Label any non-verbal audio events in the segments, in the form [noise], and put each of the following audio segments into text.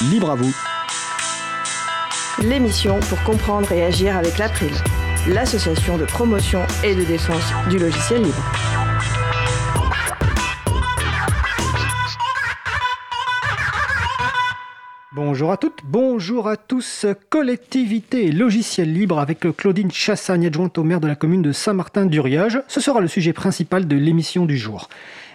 libre à vous. L'émission pour comprendre et agir avec l'April, l'association de promotion et de défense du logiciel libre. Bonjour à toutes, bonjour à tous. Collectivité et logiciel libre avec Claudine Chassagne, adjointe au maire de la commune de Saint-Martin-d'Uriage. Ce sera le sujet principal de l'émission du jour.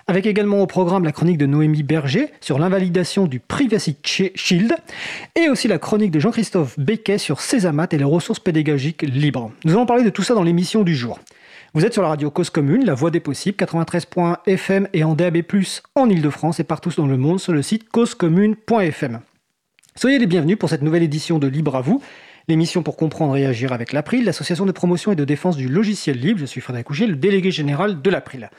Avec également au programme la chronique de Noémie Berger sur l'invalidation du Privacy Shield et aussi la chronique de Jean-Christophe Becquet sur Césamat et les ressources pédagogiques libres. Nous allons parler de tout ça dans l'émission du jour. Vous êtes sur la radio Cause Commune, la voix des possibles, 93.fm et en DAB+, en Ile-de-France et partout dans le monde sur le site causecommune.fm. Soyez les bienvenus pour cette nouvelle édition de Libre à vous, l'émission pour comprendre et agir avec l'April, l'association de promotion et de défense du logiciel libre. Je suis Frédéric Couget, le délégué général de l'April.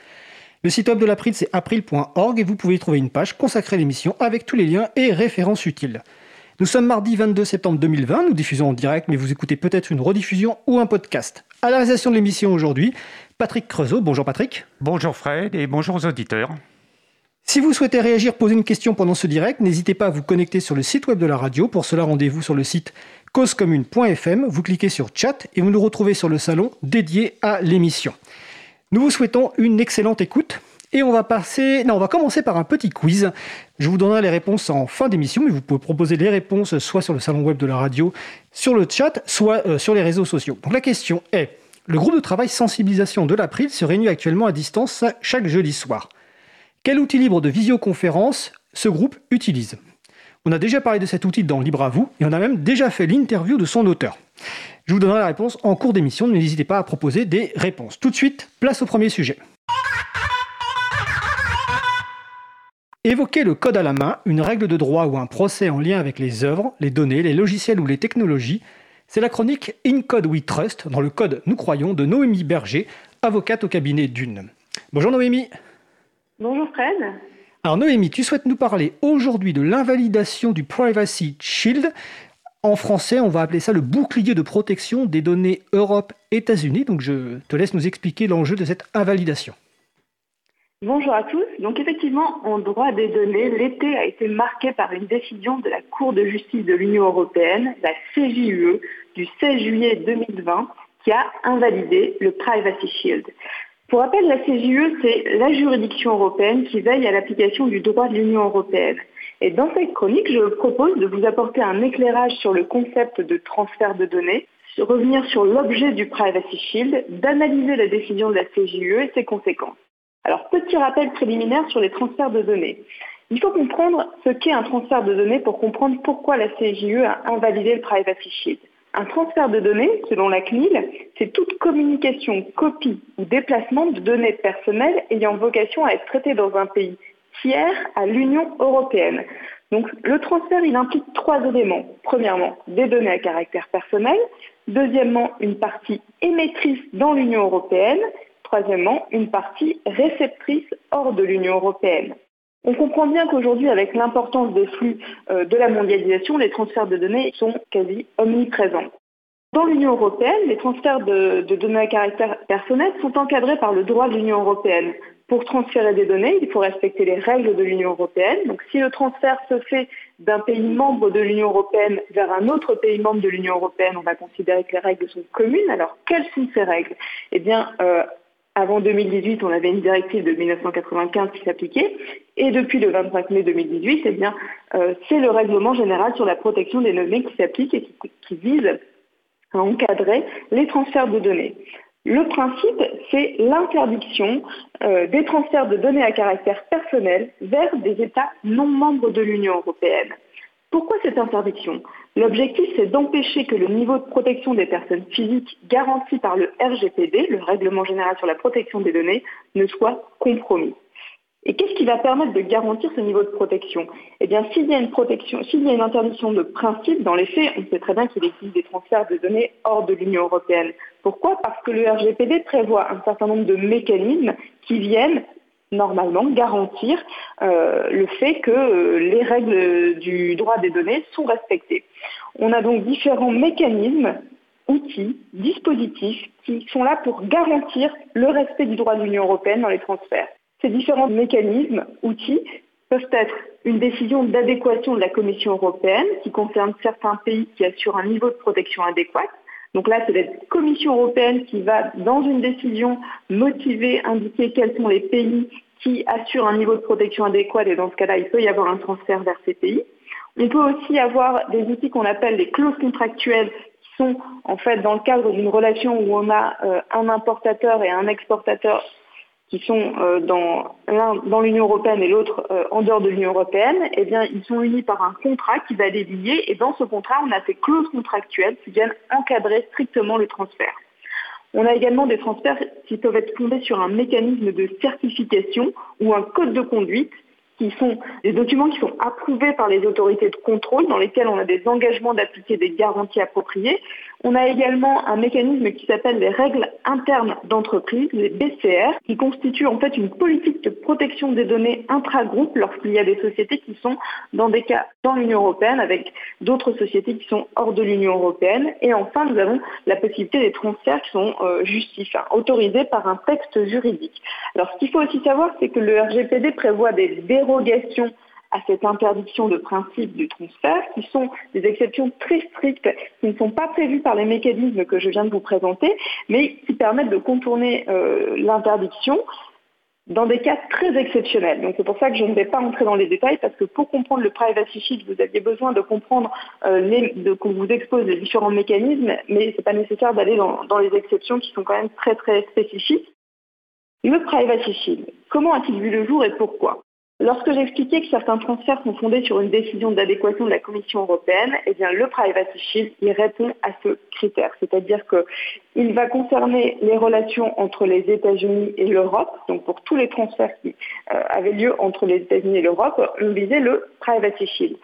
Le site web de l'April, c'est april.org et vous pouvez y trouver une page consacrée à l'émission avec tous les liens et références utiles. Nous sommes mardi 22 septembre 2020, nous diffusons en direct, mais vous écoutez peut-être une rediffusion ou un podcast. À la réalisation de l'émission aujourd'hui, Patrick Creusot. Bonjour Patrick. Bonjour Fred et bonjour aux auditeurs. Si vous souhaitez réagir, poser une question pendant ce direct, n'hésitez pas à vous connecter sur le site web de la radio. Pour cela, rendez-vous sur le site causecommune.fm. Vous cliquez sur chat et vous nous retrouvez sur le salon dédié à l'émission. Nous vous souhaitons une excellente écoute. Et on va passer, non, on va commencer par un petit quiz. Je vous donnerai les réponses en fin d'émission, mais vous pouvez proposer les réponses soit sur le salon web de la radio, sur le chat, soit euh, sur les réseaux sociaux. Donc la question est le groupe de travail sensibilisation de l'April se réunit actuellement à distance chaque jeudi soir. Quel outil libre de visioconférence ce groupe utilise? On a déjà parlé de cet outil dans Libre à vous et on a même déjà fait l'interview de son auteur. Je vous donnerai la réponse en cours d'émission, n'hésitez pas à proposer des réponses. Tout de suite, place au premier sujet. Évoquer le code à la main, une règle de droit ou un procès en lien avec les œuvres, les données, les logiciels ou les technologies, c'est la chronique In Code We Trust, dans le code Nous Croyons, de Noémie Berger, avocate au cabinet d'une. Bonjour Noémie. Bonjour Fred. Alors Noémie, tu souhaites nous parler aujourd'hui de l'invalidation du Privacy Shield. En français, on va appeler ça le bouclier de protection des données Europe-États-Unis. Donc je te laisse nous expliquer l'enjeu de cette invalidation. Bonjour à tous. Donc effectivement, en droit des données, l'été a été marqué par une décision de la Cour de justice de l'Union européenne, la CJUE, du 16 juillet 2020, qui a invalidé le Privacy Shield. Pour rappel, la CJE, c'est la juridiction européenne qui veille à l'application du droit de l'Union européenne. Et dans cette chronique, je propose de vous apporter un éclairage sur le concept de transfert de données, revenir sur l'objet du Privacy Shield, d'analyser la décision de la CJE et ses conséquences. Alors, petit rappel préliminaire sur les transferts de données. Il faut comprendre ce qu'est un transfert de données pour comprendre pourquoi la CJE a invalidé le Privacy Shield. Un transfert de données, selon la CNIL, c'est toute communication, copie ou déplacement de données personnelles ayant vocation à être traitées dans un pays tiers à l'Union européenne. Donc le transfert, il implique trois éléments. Premièrement, des données à caractère personnel. Deuxièmement, une partie émettrice dans l'Union européenne. Troisièmement, une partie réceptrice hors de l'Union européenne. On comprend bien qu'aujourd'hui, avec l'importance des flux euh, de la mondialisation, les transferts de données sont quasi omniprésents. Dans l'Union européenne, les transferts de, données à caractère personnel sont encadrés par le droit de l'Union européenne. Pour transférer des données, il faut respecter les règles de l'Union européenne. Donc si le transfert se fait d'un pays membre de l'Union européenne vers un autre pays membre de l'Union européenne, on va considérer que les règles sont communes. Alors quelles sont ces règles? Eh bien, euh, avant 2018, on avait une directive de 1995 qui s'appliquait, et depuis le 25 mai 2018, eh bien, euh, c'est le règlement général sur la protection des données qui s'applique et qui, vise à encadrer les transferts de données. Le principe, c'est l'interdiction euh, des transferts de données à caractère personnel vers des États non membres de l'Union européenne. Pourquoi cette interdiction? L'objectif, c'est d'empêcher que le niveau de protection des personnes physiques garanti par le RGPD, le Règlement général sur la protection des données, ne soit compromis. Et qu'est-ce qui va permettre de garantir ce niveau de protection? Eh bien, s'il y a une protection, s'il y a une interdiction de principe, dans les faits, on sait très bien qu'il existe des transferts de données hors de l'Union européenne. Pourquoi? Parce que le RGPD prévoit un certain nombre de mécanismes qui viennent normalement garantir euh, le fait que euh, les règles du droit des données sont respectées. On a donc différents mécanismes, outils, dispositifs qui sont là pour garantir le respect du droit de l'Union européenne dans les transferts. Ces différents mécanismes, outils, peuvent être une décision d'adéquation de la Commission européenne qui concerne certains pays qui assurent un niveau de protection adéquat. Donc là, c'est la Commission européenne qui va, dans une décision, motiver, indiquer quels sont les pays qui assurent un niveau de protection adéquat et dans ce cas-là, il peut y avoir un transfert vers ces pays. On peut aussi avoir des outils qu'on appelle des clauses contractuelles qui sont en fait dans le cadre d'une relation où on a euh, un importateur et un exportateur qui sont euh, dans l'un dans l'Union européenne et l'autre euh, en dehors de l'Union européenne, eh bien, ils sont unis par un contrat qui va les lier. Et dans ce contrat, on a ces clauses contractuelles qui viennent encadrer strictement le transfert. On a également des transferts qui peuvent être fondés sur un mécanisme de certification ou un code de conduite qui sont des documents qui sont approuvés par les autorités de contrôle, dans lesquels on a des engagements d'appliquer des garanties appropriées. On a également un mécanisme qui s'appelle les règles internes d'entreprise, les BCR, qui constituent en fait une politique de protection des données intra-groupe lorsqu'il y a des sociétés qui sont dans des cas dans l'Union européenne avec d'autres sociétés qui sont hors de l'Union européenne. Et enfin, nous avons la possibilité des transferts qui sont euh, justifiés, autorisés par un texte juridique. Alors, ce qu'il faut aussi savoir, c'est que le RGPD prévoit des à cette interdiction de principe du transfert, qui sont des exceptions très strictes, qui ne sont pas prévues par les mécanismes que je viens de vous présenter, mais qui permettent de contourner euh, l'interdiction dans des cas très exceptionnels. Donc c'est pour ça que je ne vais pas entrer dans les détails parce que pour comprendre le privacy shield, vous aviez besoin de comprendre euh, qu'on vous expose les différents mécanismes, mais ce n'est pas nécessaire d'aller dans, dans les exceptions qui sont quand même très très spécifiques. Le privacy shield, comment a-t-il vu le jour et pourquoi? Lorsque j'expliquais que certains transferts sont fondés sur une décision d'adéquation de la Commission européenne, eh bien, le Privacy Shield répond à ce critère. C'est-à-dire qu'il va concerner les relations entre les États-Unis et l'Europe. Donc, pour tous les transferts qui euh, avaient lieu entre les États-Unis et l'Europe, on visait le Privacy Shield,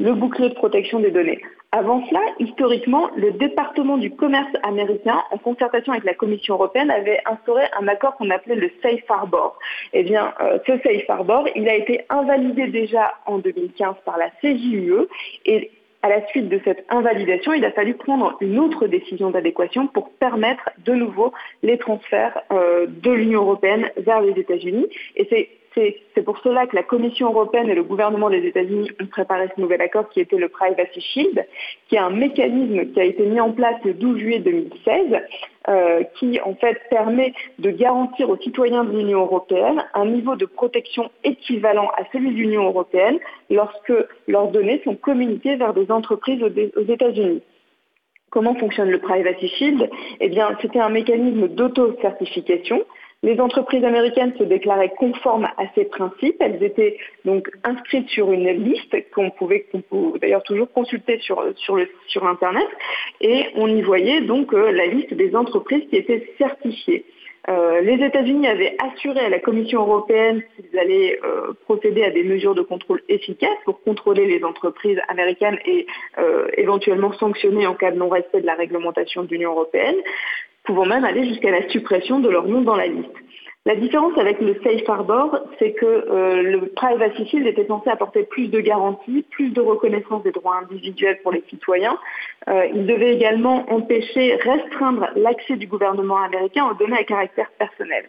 le bouclier de protection des données. Avant cela, historiquement, le département du commerce américain, en concertation avec la Commission européenne, avait instauré un accord qu'on appelait le Safe Harbor. Eh bien, euh, ce Safe Harbor, il a été invalidé déjà en 2015 par la CJUE et à la suite de cette invalidation, il a fallu prendre une autre décision d'adéquation pour permettre de nouveau les transferts euh, de l'Union européenne vers les États-Unis. Et c'est c'est pour cela que la Commission européenne et le gouvernement des États-Unis ont préparé ce nouvel accord qui était le Privacy Shield, qui est un mécanisme qui a été mis en place le 12 juillet 2016, euh, qui en fait permet de garantir aux citoyens de l'Union européenne un niveau de protection équivalent à celui de l'Union européenne lorsque leurs données sont communiquées vers des entreprises aux États-Unis. Comment fonctionne le Privacy Shield? Eh bien, c'était un mécanisme d'auto-certification les entreprises américaines se déclaraient conformes à ces principes. Elles étaient donc inscrites sur une liste qu'on pouvait, d'ailleurs toujours consulter sur, Internet. Et on y voyait donc euh, la liste des entreprises qui étaient certifiées. Euh, les États-Unis avaient assuré à la Commission européenne qu'ils allaient euh, procéder à des mesures de contrôle efficaces pour contrôler les entreprises américaines et éventuellement sanctionner en cas de non-respect de la réglementation de l'Union européenne pouvant même aller jusqu'à la suppression de leur nom dans la liste. La différence avec le Safe Harbor, c'est que euh, le Privacy Shield était censé apporter plus de garanties, plus de reconnaissance des droits individuels pour les citoyens. Euh, il devait également empêcher, restreindre l'accès du gouvernement américain aux données à caractère personnel.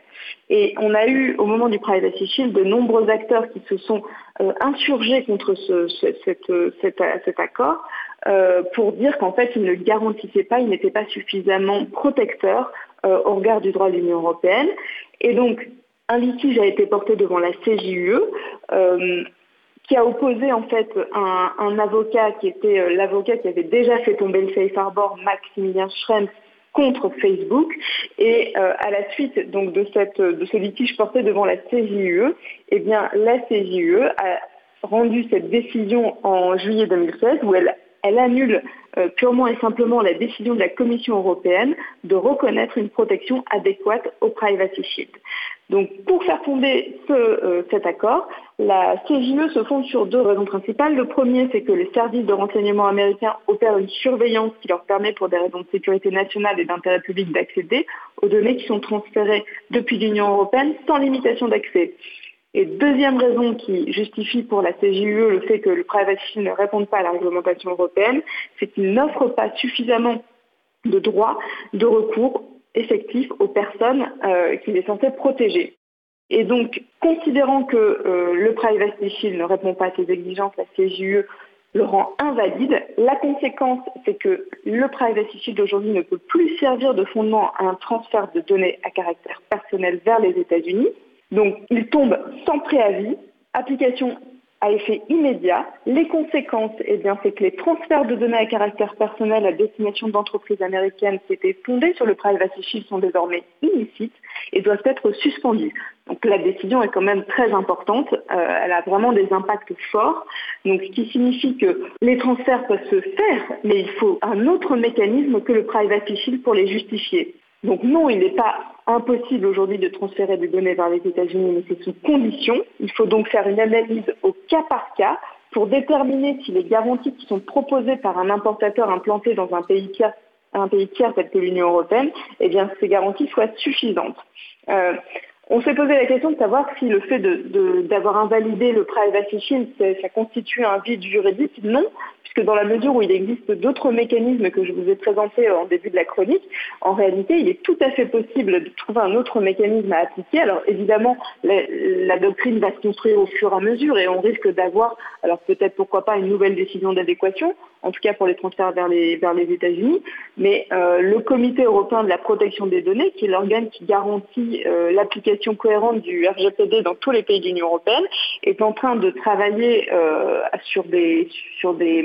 Et on a eu, au moment du Privacy Shield, de nombreux acteurs qui se sont euh, insurgés contre ce, cet, cet, accord euh, pour dire qu'en fait, il ne garantissait pas, il n'était pas suffisamment protecteur euh, au regard du droit de l'Union européenne. Et donc, un litige a été porté devant la CJUE, euh, qui a opposé en fait un, avocat qui était l'avocat qui avait déjà fait tomber le safe harbor, Maximilien Schrems, contre Facebook. Et à la suite donc de, cette, de ce litige porté devant la CJUE, eh bien la CJUE a rendu cette décision en juillet 2016 où elle elle annule euh, purement et simplement la décision de la Commission européenne de reconnaître une protection adéquate au Privacy Shield. Donc pour faire fonder euh, cet accord, la CJE se fonde sur deux raisons principales. Le premier, c'est que les services de renseignement américains opèrent une surveillance qui leur permet, pour des raisons de sécurité nationale et d'intérêt public, d'accéder aux données qui sont transférées depuis l'Union européenne sans limitation d'accès. Et deuxième raison qui justifie pour la CJUE le fait que le privacy ne réponde pas à la réglementation européenne, c'est qu'il n'offre pas suffisamment de droits de recours effectifs aux personnes euh, qu'il est censé protéger. Et donc, considérant que euh, le Privacy Shield ne répond pas à ces exigences, la CJUE le rend invalide. La conséquence, c'est que le Privacy Shield aujourd'hui ne peut plus servir de fondement à un transfert de données à caractère personnel vers les États-Unis. Donc, il tombe sans préavis, application à effet immédiat. Les conséquences, eh bien, c'est que les transferts de données à caractère personnel à destination d'entreprises américaines qui étaient fondées sur le Privacy Shield sont désormais illicites et doivent être suspendus. Donc la décision est quand même très importante, euh, elle a vraiment des impacts forts, donc ce qui signifie que les transferts peuvent se faire, mais il faut un autre mécanisme que le Privacy Shield pour les justifier. Donc non, il n'est pas impossible aujourd'hui de transférer des données vers les États-Unis, mais c'est sous condition. Il faut donc faire une analyse au cas par cas pour déterminer si les garanties qui sont proposées par un importateur implanté dans un pays tiers, tel que l'Union européenne, eh bien, ces garanties soient suffisantes. Euh, on s'est posé la question de savoir si le fait d'avoir invalidé le privacy shield, ça constitue un vide juridique. Non, puisque dans la mesure où il existe d'autres mécanismes que je vous ai présentés en début de la chronique, en réalité, il est tout à fait possible de trouver un autre mécanisme à appliquer. Alors évidemment, la, doctrine va se construire au fur et à mesure et on risque d'avoir, alors peut-être pourquoi pas, une nouvelle décision d'adéquation, en tout cas pour les transferts vers les, États-Unis. Mais euh, le Comité européen de la protection des données, qui est l'organe qui garantit euh, l'application cohérente du RGPD dans tous les pays de l'Union européenne, est en train de travailler euh, sur, des, sur des,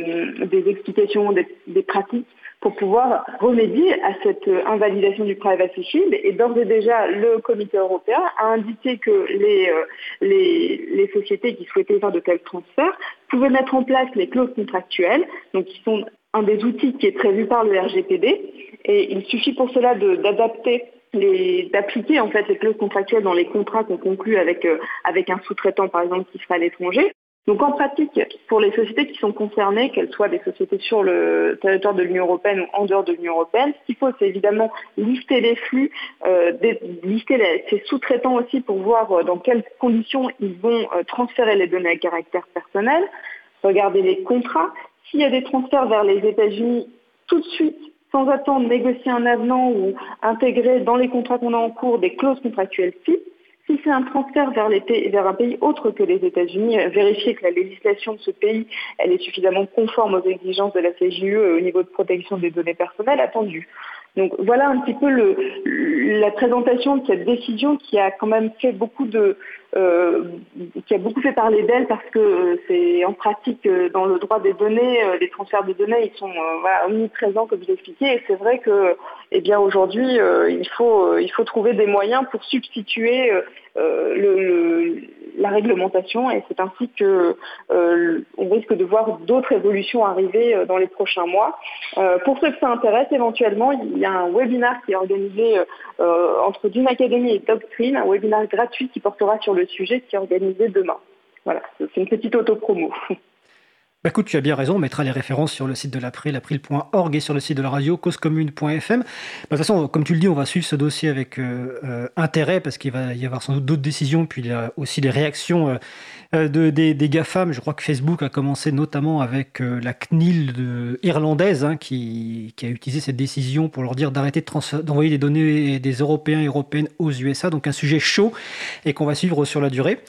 des explications, des, pratiques pour pouvoir remédier à cette invalidation du privacy shield. Et d'ores et déjà, le comité européen a indiqué que les, les, les, sociétés qui souhaitaient faire de tels transferts pouvaient mettre en place les clauses contractuelles, donc qui sont un des outils qui est prévu par le RGPD. Et il suffit pour cela d'adapter d'appliquer en fait les clauses contractuelles dans les contrats qu'on conclut avec, euh, avec un sous-traitant par exemple qui sera à l'étranger. Donc en pratique, pour les sociétés qui sont concernées, qu'elles soient des sociétés sur le territoire de l'Union européenne ou en dehors de l'Union européenne, ce qu'il faut, c'est évidemment lister les flux, euh, lister les, sous-traitants aussi pour voir euh, dans quelles conditions ils vont euh, transférer les données à caractère personnel, regarder les contrats. S'il y a des transferts vers les États-Unis, tout de suite, sans attendre, négocier un avenant ou intégrer dans les contrats qu'on a en cours des clauses contractuelles types si c'est un transfert vers, un pays autre que les États-Unis, euh, vérifier que la législation de ce pays est suffisamment conforme aux exigences de la CJUE au niveau de protection des données personnelles attendues. Donc voilà un petit peu le, la présentation de cette décision qui a quand même fait beaucoup de, euh, qui a beaucoup fait parler d'elle parce que euh, c'est en pratique euh, dans le droit des données, les transferts de données, ils sont voilà, omniprésents comme je l'ai expliqué. Et c'est vrai que, eh bien aujourd'hui, il faut il faut trouver des moyens pour substituer le, la réglementation et c'est ainsi que on risque de voir d'autres évolutions arriver dans les prochains mois. pour ceux que ça intéresse, éventuellement, il y a un webinaire qui est organisé entre Dune Academy et Doctrine, un webinaire gratuit qui portera sur le sujet qui est organisé demain. Voilà, c'est une petite auto-promo. [laughs] Bah écoute, tu as bien raison, on mettra les références sur le site de l'April, april.org et sur le site de la radio, causecommune.fm. Bah, de toute façon, comme tu le dis, on va suivre ce dossier avec euh, euh, intérêt parce qu'il va y avoir sans doute d'autres décisions, puis il y a aussi des réactions euh, de, des, GAFAM. Je crois que Facebook a commencé notamment avec la CNIL irlandaise hein, qui, qui, a utilisé cette décision pour leur dire d'arrêter d'envoyer des données des Européens et Européennes aux USA. Donc un sujet chaud et qu'on va suivre sur la durée.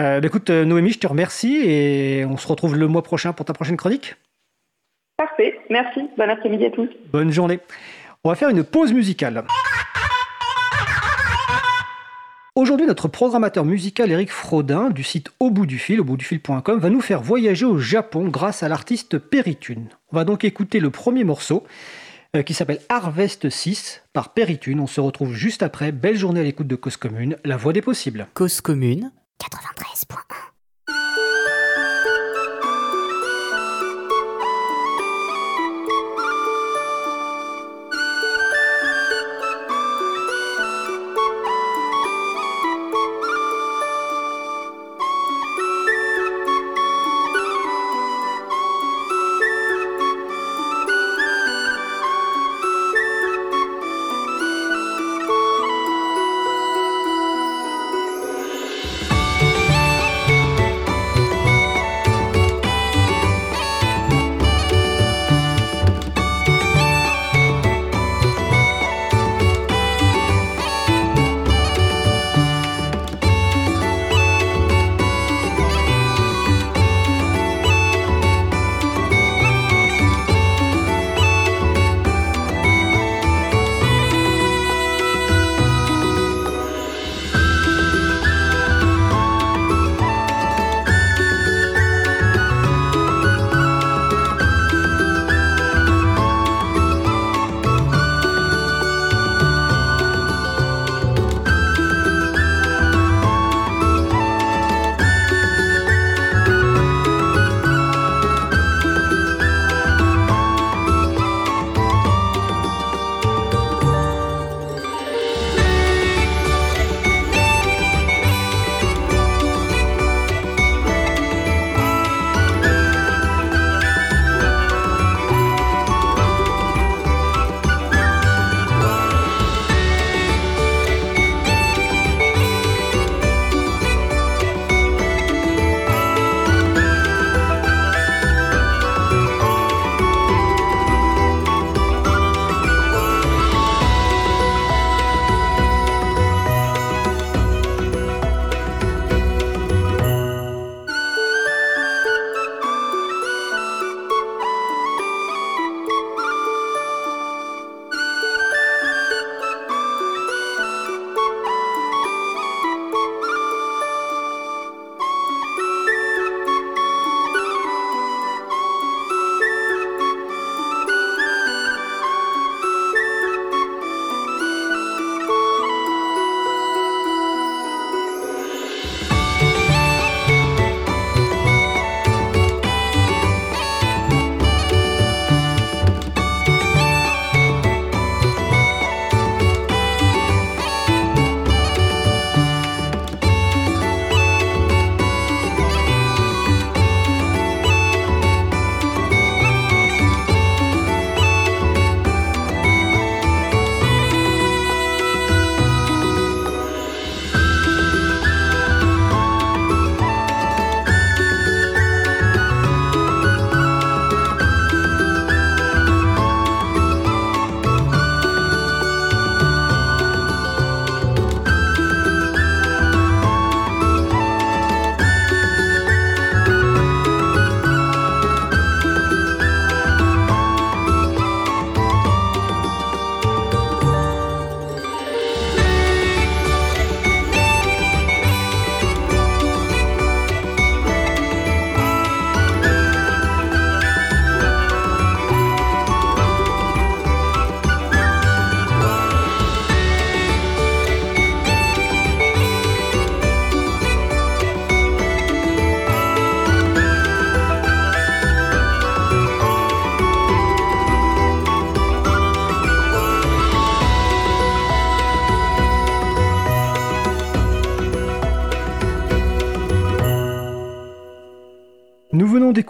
Euh, bah, écoute, Noémie, je te remercie et on se retrouve le mois prochain pour ta prochaine chronique. Parfait, merci. Bon après-midi à tous. Bonne journée. On va faire une pause musicale. Aujourd'hui, notre programmateur musical Eric Frodin du site Au bout du fil, au bout du fil.com, va nous faire voyager au Japon grâce à l'artiste Peritune. On va donc écouter le premier morceau euh, qui s'appelle Harvest 6 par Peritune. On se retrouve juste après. Belle journée à l'écoute de Cause Commune, la voix des possibles. Cause Commune 93.1 Nous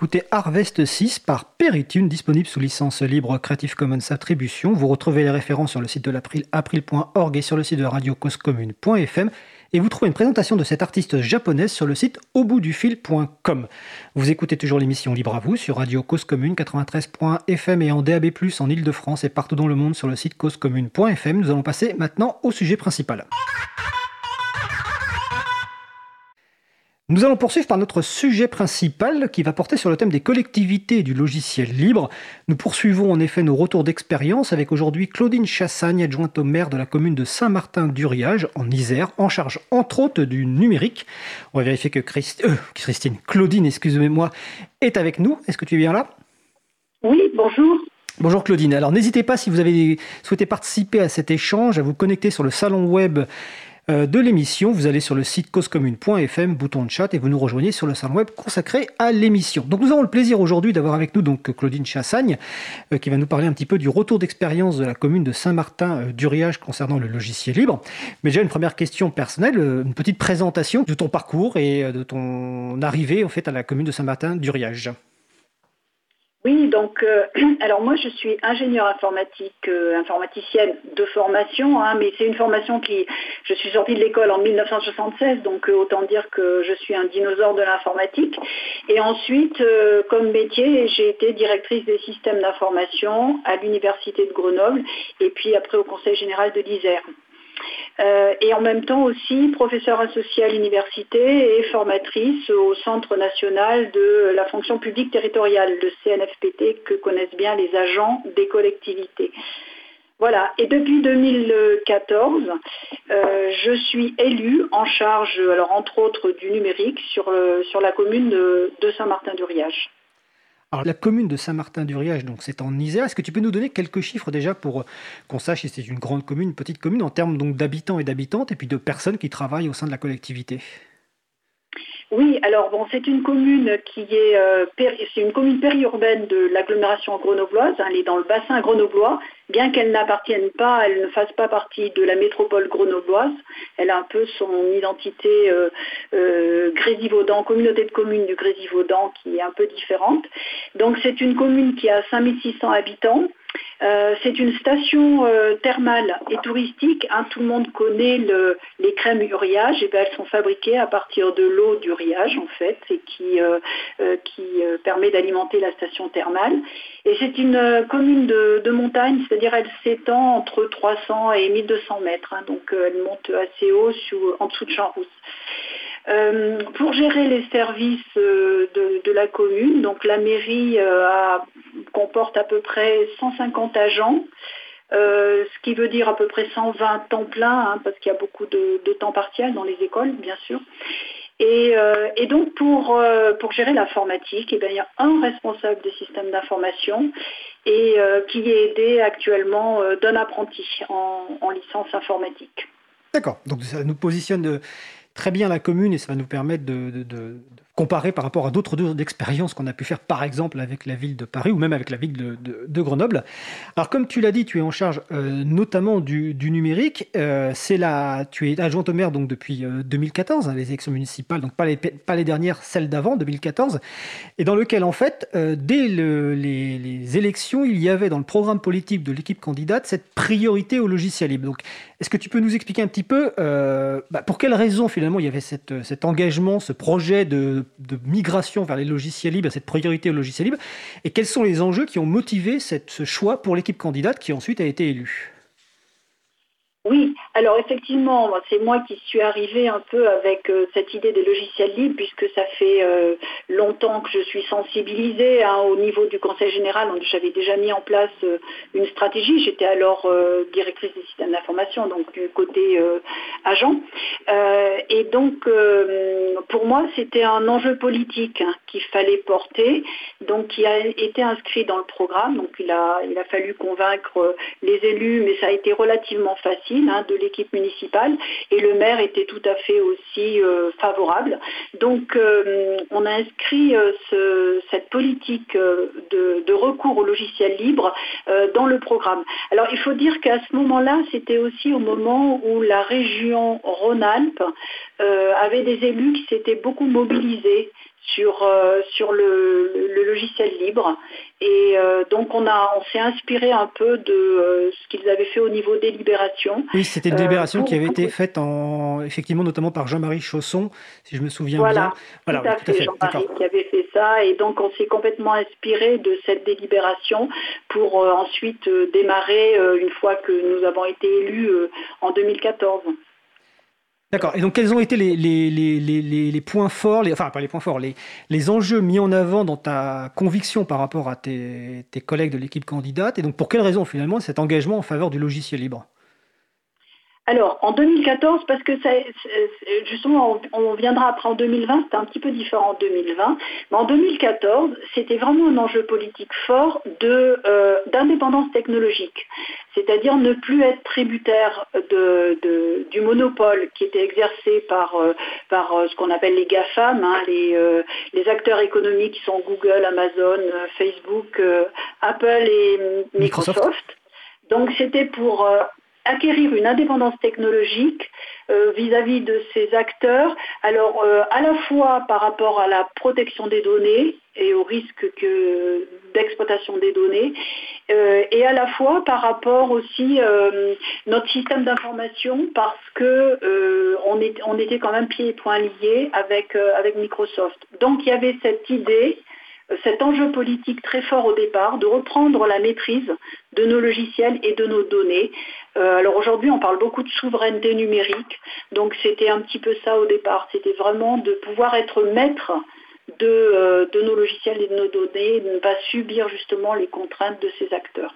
d'écouter Harvest 6 par Peritune, disponible sous licence libre Creative Commons Attribution. Vous retrouvez les références sur le site de l'April, april.org et sur le site de radiocoscommune.fm. Et vous trouvez une présentation de cette artiste japonaise sur le site auboutdufil.com. Vous écoutez toujours l'émission Libre à vous sur Radio Cause Commune 93.fm et en DAB+, en Ile-de-France et partout dans le monde sur le site causecommune.fm. Nous allons passer maintenant au sujet principal. Nous allons poursuivre par notre sujet principal qui va porter sur le thème des collectivités et du logiciel libre. Nous poursuivons en effet nos retours d'expérience avec aujourd'hui Claudine Chassagne, adjointe au maire de la commune de Saint-Martin-d'Uriage en Isère, en charge entre autres du numérique. On va vérifier que euh, Christine, Claudine, excusez-moi, est avec nous. Est-ce que tu es bien là? Oui, bonjour. Bonjour Claudine. Alors n'hésitez pas si vous avez souhaité participer à cet échange à vous connecter sur le salon web de l'émission. Vous allez sur le site causecommune.fm, bouton de chat, et vous nous rejoignez sur le salon web consacré à l'émission. Donc nous avons le plaisir aujourd'hui d'avoir avec nous donc Claudine Chassagne, euh, qui va nous parler un petit peu du retour d'expérience de la commune de Saint-Martin-d'Uriage concernant le logiciel libre. Mais déjà une première question personnelle, euh, une petite présentation de ton parcours et de ton arrivée en fait à la commune de Saint-Martin-d'Uriage. Oui, donc, euh, [clears throat] alors moi je suis ingénieure informatique, euh, informaticienne de formation, hein, mais c'est une formation qui, je suis sortie de l'école en 1976, donc euh, autant dire que je suis un dinosaure de l'informatique. Et ensuite, comme métier, j'ai été directrice des systèmes d'information à l'université de Grenoble et puis après au Conseil général de l'Isère. Euh, et en même temps aussi professeure associée à l'université et formatrice au Centre national de la fonction publique territoriale, le CNFPT, que connaissent bien les agents des collectivités. Voilà, et depuis 2014, euh, je suis élue en charge, alors entre autres, du numérique sur, sur la commune de Saint-Martin-du-Riage. Alors, la commune de Saint-Martin-du-Riage, donc c'est en Isère. Est-ce que tu peux nous donner quelques chiffres déjà pour euh, qu'on sache si c'est une grande commune, une petite commune, en termes donc d'habitants et d'habitantes, et puis de personnes qui travaillent au sein de la collectivité? Oui, alors bon, c'est une commune qui est, euh, une commune périurbaine de l'agglomération grenobloise. Hein, elle est dans le bassin grenoblois, bien qu'elle n'appartienne pas, elle ne fasse pas partie de la métropole grenobloise. Elle a un peu son identité euh, euh, Grésivaudan, communauté de communes du Grésivaudan, qui est un peu différente. Donc c'est une commune qui a 5600 habitants. Euh, c'est une station thermale et touristique. Hein. tout le monde connaît les crèmes uriage. Et eh ben, elles sont fabriquées à partir de l'eau d'uriage en fait, et qui permet d'alimenter la station thermale. Et c'est une commune de, montagne, c'est-à-dire elle s'étend entre 300 et 1200 mètres. Hein. donc elle monte assez haut en dessous de Champs-Rousse. Euh, pour gérer les services euh, de, la commune, donc la mairie euh, comporte à peu près 150 agents, ce qui veut dire à peu près 120 temps plein, hein, parce qu'il y a beaucoup de, temps partiel dans les écoles, bien sûr. Et, donc pour, pour gérer l'informatique, eh il y a un responsable des systèmes d'information et qui est aidé actuellement d'un apprenti en, licence informatique. D'accord, donc ça nous positionne très bien la commune et ça va nous permettre de, comparer par rapport à d'autres expériences qu'on a pu faire, par exemple avec la ville de Paris ou même avec la ville de, Grenoble. Alors, comme tu l'as dit, tu es en charge euh, notamment du, numérique. Euh, c'est la, tu es adjointe au maire donc depuis 2014, euh, hein, les élections municipales, donc pas les, dernières, celles d'avant, 2014, et dans lequel en fait, dès les, élections, il y avait dans le programme politique de l'équipe candidate cette priorité au logiciel libre. Donc, est-ce que tu peux nous expliquer un petit peu bah, pour quelles raisons finalement il y avait cet engagement, ce projet de de migration vers les logiciels libres, cette priorité aux logiciels libres, et quels sont les enjeux qui ont motivé ce choix pour l'équipe candidate qui ensuite a été élue? Oui, alors effectivement, c'est moi qui suis arrivée un peu avec euh, cette idée des logiciels libres, puisque ça fait euh, longtemps que je suis sensibilisée hein, au niveau du Conseil général. J'avais déjà mis en place euh, une stratégie. J'étais alors directrice des systèmes d'information, donc du côté agent. et donc, pour moi, c'était un enjeu politique hein, qu'il fallait porter, donc qui a été inscrit dans le programme. Donc, il a, il a fallu convaincre les élus, mais ça a été relativement facile. Hein, de l'équipe municipale et le maire était tout à fait aussi euh, favorable. Donc euh, on a inscrit euh, cette politique de, recours au logiciel libre dans le programme. Alors il faut dire qu'à ce moment-là, c'était aussi au moment où la région Rhône-Alpes avait des élus qui s'étaient beaucoup mobilisés sur, euh, sur le, logiciel libre. Et euh, donc on, a, on s'est inspiré un peu de euh, ce qu'ils avaient fait au niveau délibération. Oui, c'était une délibération qui avait été faite en, effectivement notamment par Jean-Marie Chausson, si je me souviens bien. Voilà, tout à fait, Jean-Marie qui avait fait ça. Et donc on s'est complètement inspiré de cette délibération pour ensuite démarrer une fois que nous avons été élus en 2014. D'accord. Et donc, quels ont été les, points forts, enfin, pas les points forts, les, enjeux mis en avant dans ta conviction par rapport à tes, tes collègues de l'équipe candidate? Et donc, pour quelles raisons, finalement, cet engagement en faveur du logiciel libre? Alors, en 2014, parce que ça, justement, on, viendra après en 2020, c'était un petit peu différent en 2020, mais en 2014, c'était vraiment un enjeu politique fort euh, d'indépendance technologique, c'est-à-dire ne plus être tributaire du monopole qui était exercé par, euh, par euh, ce qu'on appelle les GAFAM, hein, les, les, acteurs économiques qui sont Google, Amazon, Facebook, Apple et Microsoft. Donc c'était pour acquérir une indépendance technologique euh, vis-à-vis de ces acteurs, alors euh, à la fois par rapport à la protection des données et au risque d'exploitation des données, euh, et à la fois par rapport aussi notre système d'information parce que on, était quand même pieds et poings liés avec Microsoft. Donc il y avait cette idée cet enjeu politique très fort au départ de reprendre la maîtrise de nos logiciels et de nos données. Euh, alors aujourd'hui, on parle beaucoup de souveraineté numérique, donc c'était un petit peu ça au départ. C'était vraiment de pouvoir être maître de, euh, nos logiciels et de nos données, et de ne pas subir justement les contraintes de ces acteurs.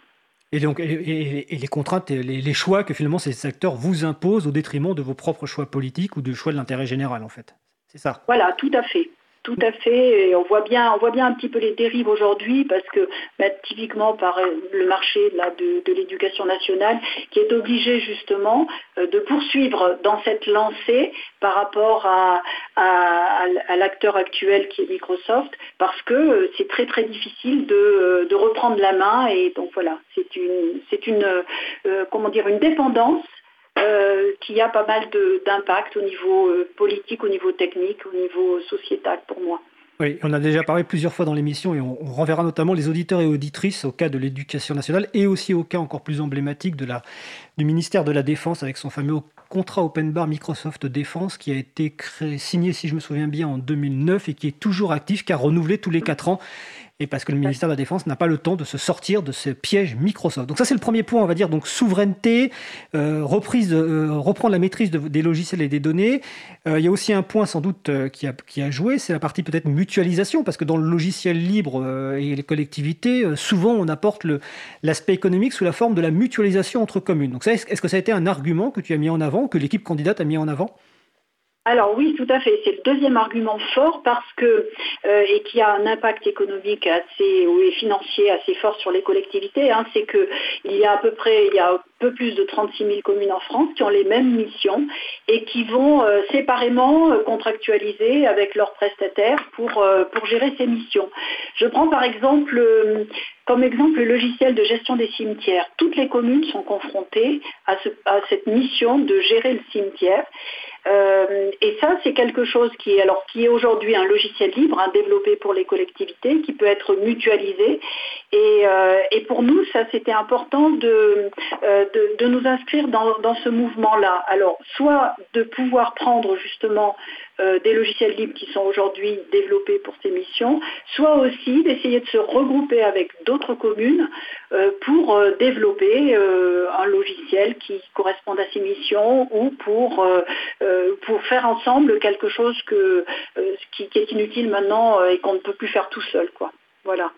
Et donc, et, les contraintes, et les, choix que finalement ces acteurs vous imposent au détriment de vos propres choix politiques ou de choix de l'intérêt général, en fait. C'est ça? Voilà, tout à fait. Tout à fait. Et on voit bien, on voit bien un petit peu les dérives aujourd'hui parce que bah, typiquement par euh, le marché de, l'éducation nationale qui est obligé justement euh, de poursuivre dans cette lancée par rapport à, l'acteur actuel qui est Microsoft parce que euh, c'est très très difficile de, reprendre la main et donc voilà, c'est une, c'est une comment dire, une dépendance euh, qui a pas mal d'impact au niveau euh, politique, au niveau technique, au niveau sociétal pour moi. Oui, on a déjà parlé plusieurs fois dans l'émission et on, renverra notamment les auditeurs et auditrices au cas de l'éducation nationale et aussi au cas encore plus emblématique de la, du ministère de la Défense avec son fameux contrat open bar Microsoft Défense qui a été créé, signé, si je me souviens bien, en 2009 et qui est toujours actif car renouvelé tous les quatre ans et parce que le ministère de la Défense n'a pas le temps de se sortir de ce piège Microsoft. Donc ça c'est le premier point, on va dire, donc souveraineté, euh, reprise, euh, reprendre la maîtrise des logiciels et des données. Euh, il y a aussi un point sans doute qui, a, qui a joué, c'est la partie peut-être mutualisation, parce que dans le logiciel libre et les collectivités, souvent on apporte l'aspect économique sous la forme de la mutualisation entre communes. Donc est-ce que ça a été un argument que tu as mis en avant, que l'équipe candidate a mis en avant? Alors oui, tout à fait. C'est le deuxième argument fort parce que euh, et qui a un impact économique assez ou financier assez fort sur les collectivités. Hein, c'est que il y a à peu près il y a un peu plus de 36 000 communes en France qui ont les mêmes missions et qui vont euh, séparément euh, contractualiser avec leurs prestataires pour pour gérer ces missions. Je prends par exemple comme exemple le logiciel de gestion des cimetières. Toutes les communes sont confrontées à cette mission de gérer le cimetière. Euh, et ça, c'est quelque chose qui est, alors, qui est aujourd'hui un logiciel libre, hein, développé pour les collectivités, qui peut être mutualisé. Et, euh, pour nous, ça, c'était important de, euh, de, nous inscrire dans, dans ce mouvement-là. Alors, soit de pouvoir prendre justement euh, des logiciels libres qui sont aujourd'hui développés pour ces missions, soit aussi d'essayer de se regrouper avec d'autres communes euh, pour euh, développer un logiciel qui corresponde à ces missions ou pour, pour faire ensemble quelque chose qui, qui, est inutile maintenant et qu'on ne peut plus faire tout seul. Quoi. Voilà.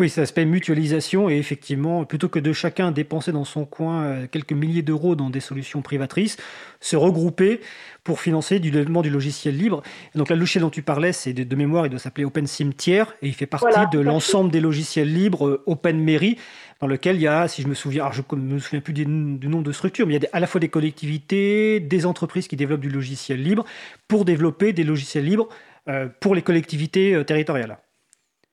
Oui, ça s'appelle mutualisation et effectivement, plutôt que de chacun dépenser dans son coin euh, quelques milliers d'euros dans des solutions privatrices, se regrouper pour financer du développement du logiciel libre. donc la logiciel dont tu parlais, c'est de, mémoire, il doit s'appeler Open Cimetière et il fait partie de l'ensemble des logiciels libres euh, Open Mairie dans lequel il y a, si je me souviens, alors je ne me souviens plus du, nombre de structures, mais il y a à la fois des collectivités, des entreprises qui développent du logiciel libre pour développer des logiciels libres euh, pour les collectivités territoriales.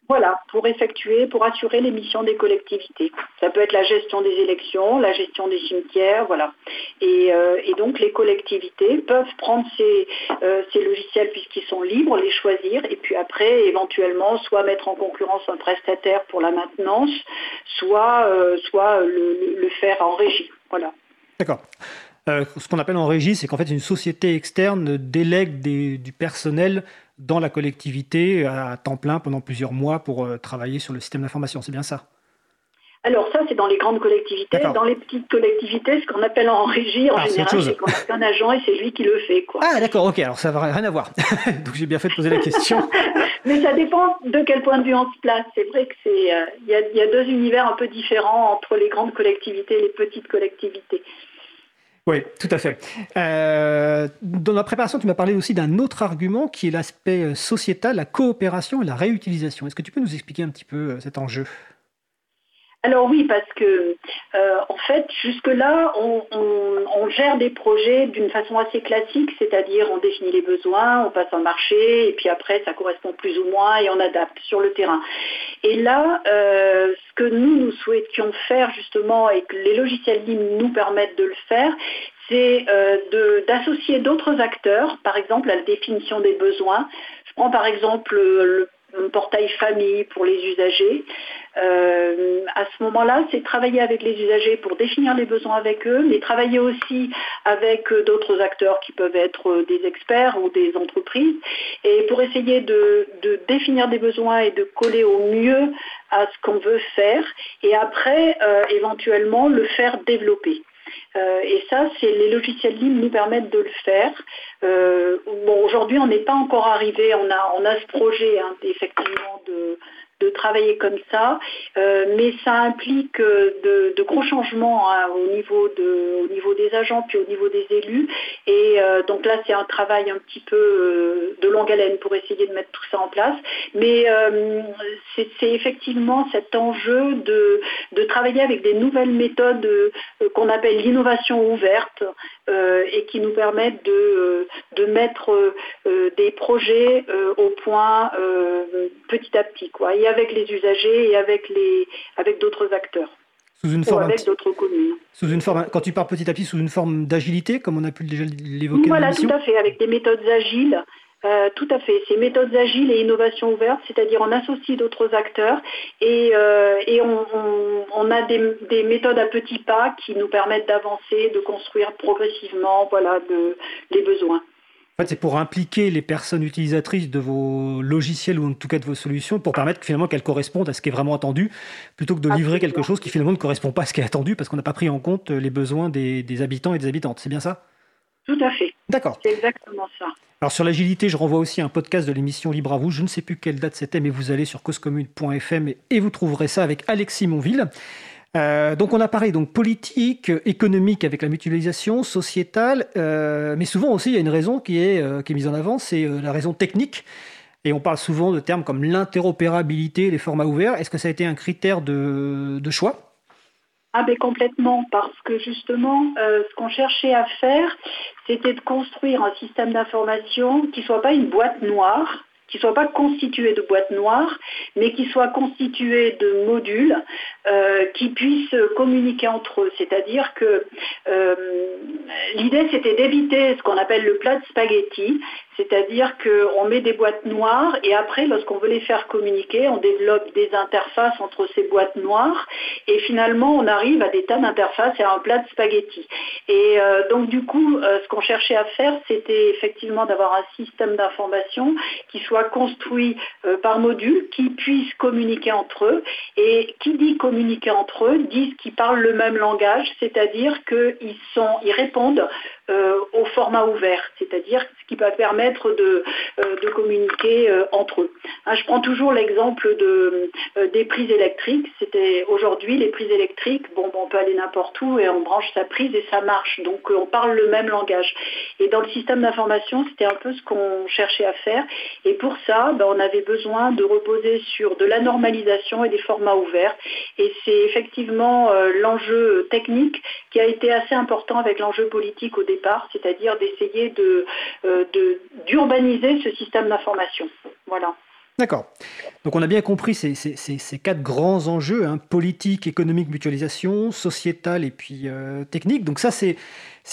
Voilà, pour effectuer, pour assurer les missions des collectivités. Ça peut être la gestion des élections, la gestion des cimetières, voilà. Et, euh, donc les collectivités peuvent prendre ces, euh, ces logiciels puisqu'ils sont libres, les choisir, et puis après éventuellement soit mettre en concurrence un prestataire pour la maintenance, soit, euh, soit le, faire en régie. Voilà. D'accord. ce qu'on appelle en régie, c'est qu'en fait une société externe délègue du personnel dans la collectivité à temps plein pendant plusieurs mois pour euh, travailler sur le système d'information. C'est bien ça? Alors ça, c'est dans les grandes collectivités. Dans les petites collectivités, ce qu'on appelle en régie, en ah, général, c'est qu'on a un agent et c'est lui qui le fait. Quoi. Ah d'accord, ok, alors ça n'a rien à voir. [laughs] Donc j'ai bien fait de poser la question. [laughs] Mais ça dépend de quel point de vue on se place. C'est vrai que c'est, euh, y, a deux univers un peu différents entre les grandes collectivités et les petites collectivités. Oui, tout à fait. Euh, dans la préparation, tu m'as parlé aussi d'un autre argument qui est l'aspect euh, sociétal, la coopération et la réutilisation. Est-ce que tu peux nous expliquer un petit peu euh, cet enjeu? Alors oui, parce que en fait, jusque-là, on, gère des projets d'une façon assez classique, c'est-à-dire on définit les besoins, on passe un marché, et puis après ça correspond plus ou moins et on adapte sur le terrain. Et là, ce que nous, nous souhaitions faire justement et que les logiciels libres nous permettent de le faire, c'est d'associer d'autres acteurs, par exemple à la définition des besoins. Je prends par exemple le portail famille pour les usagers. Euh, à ce moment-là, c'est travailler avec les usagers pour définir les besoins avec eux, mais travailler aussi avec d'autres acteurs qui peuvent être des experts ou des entreprises, et pour essayer de, définir des besoins et de coller au mieux à ce qu'on veut faire, et après, euh, éventuellement, le faire développer. Euh, et ça, c'est les logiciels libres nous permettent de le faire. bon, aujourd'hui, on n'est pas encore arrivé. On a, on a ce projet, hein, effectivement, de, de travailler comme ça, euh, mais ça implique euh, de, gros changements hein, au, niveau de, au niveau des agents puis au niveau des élus. Et euh, donc là, c'est un travail un petit peu de longue haleine pour essayer de mettre tout ça en place. Mais c'est effectivement cet enjeu de, travailler avec des nouvelles méthodes qu'on appelle l'innovation ouverte et qui nous permettent de, de mettre des projets au point petit à petit. Quoi avec les usagers et avec, les, avec d'autres acteurs. Sous une forme avec d'autres communes. Sous une forme, quand tu parles petit à petit, sous une forme d'agilité, comme on a pu déjà l'évoquer Voilà, tout à fait, avec des méthodes agiles. Euh, tout à fait, ces méthodes agiles et innovation ouverte, c'est-à-dire on associe d'autres acteurs et, euh, et on, on, a des, des, méthodes à petits pas qui nous permettent d'avancer, de construire progressivement voilà, de, les besoins. En fait, c'est pour impliquer les personnes utilisatrices de vos logiciels ou en tout cas de vos solutions pour permettre finalement qu'elles correspondent à ce qui est vraiment attendu plutôt que de livrer quelque chose qui finalement ne correspond pas à ce qui est attendu parce qu'on n'a pas pris en compte les besoins des, habitants et des habitantes. C'est bien ça? Tout à fait. D'accord. C'est exactement ça. Alors sur l'agilité, je renvoie aussi un podcast de l'émission Libre à vous. Je ne sais plus quelle date c'était, mais vous allez sur causecommune.fm et vous trouverez ça avec Alexis Monville. Euh, donc on a parlé donc politique, économique avec la mutualisation, sociétale, euh, mais souvent aussi il y a une raison qui est, euh, mise en avant, c'est la raison technique. Et on parle souvent de termes comme l'interopérabilité, les formats ouverts. Est-ce que ça a été un critère de, de choix? Ah ben complètement, parce que justement, ce qu'on cherchait à faire, c'était de construire un système d'information qui ne soit pas une boîte noire, qui ne soit pas constitué de boîtes noires, mais qui soit constitué de modules euh, qui puissent communiquer entre eux. C'est-à-dire que euh, l'idée, c'était d'éviter ce qu'on appelle le plat de spaghetti, c'est-à-dire qu'on met des boîtes noires et après, lorsqu'on veut les faire communiquer, on développe des interfaces entre ces boîtes noires et finalement, on arrive à des tas d'interfaces et à un plat de spaghetti. Et euh, donc, du coup, ce qu'on cherchait à faire, c'était effectivement d'avoir un système d'information qui soit construit par module, qui puisse communiquer entre eux. Et qui dit communiquer entre eux disent qu'ils parlent le même langage, c'est-à-dire qu'ils ils répondent euh, au format ouvert, c'est-à-dire ce qui va permettre de, euh, communiquer euh, entre eux. Hein, je prends toujours l'exemple de, des prises électriques. C'était aujourd'hui les prises électriques, bon, on peut aller n'importe où et on branche sa prise et ça marche. Donc on parle le même langage. Et dans le système d'information, c'était un peu ce qu'on cherchait à faire. Et pour ça, ben, on avait besoin de reposer sur de la normalisation et des formats ouverts. Et c'est effectivement l'enjeu technique qui a été assez important avec l'enjeu politique au début c'est-à-dire d'essayer euh, de, d'urbaniser ce système d'information. Voilà. D'accord. Donc on a bien compris ces, quatre grands enjeux, hein, politique, économique, mutualisation, sociétal et puis euh, technique. Donc ça c'est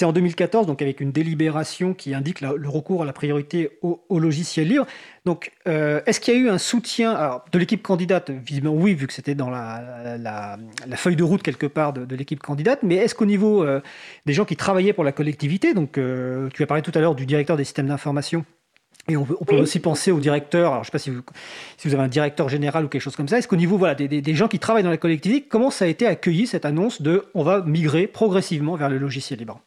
en 2014, donc avec une délibération qui indique le recours à la priorité au, logiciel libre. Donc euh, est-ce qu'il y a eu un soutien de l'équipe candidate? Visiblement oui, vu que c'était dans la, feuille de route quelque part de, l'équipe candidate. Mais est-ce qu'au niveau euh, des gens qui travaillaient pour la collectivité, donc tu as parlé tout à l'heure du directeur des systèmes d'information et on, peut aussi penser au directeur, alors je ne sais pas si vous, si vous avez un directeur général ou quelque chose comme ça, est-ce qu'au niveau voilà, des, des, gens qui travaillent dans la collectivité, comment ça a été accueilli cette annonce de on va migrer progressivement vers le logiciel libre?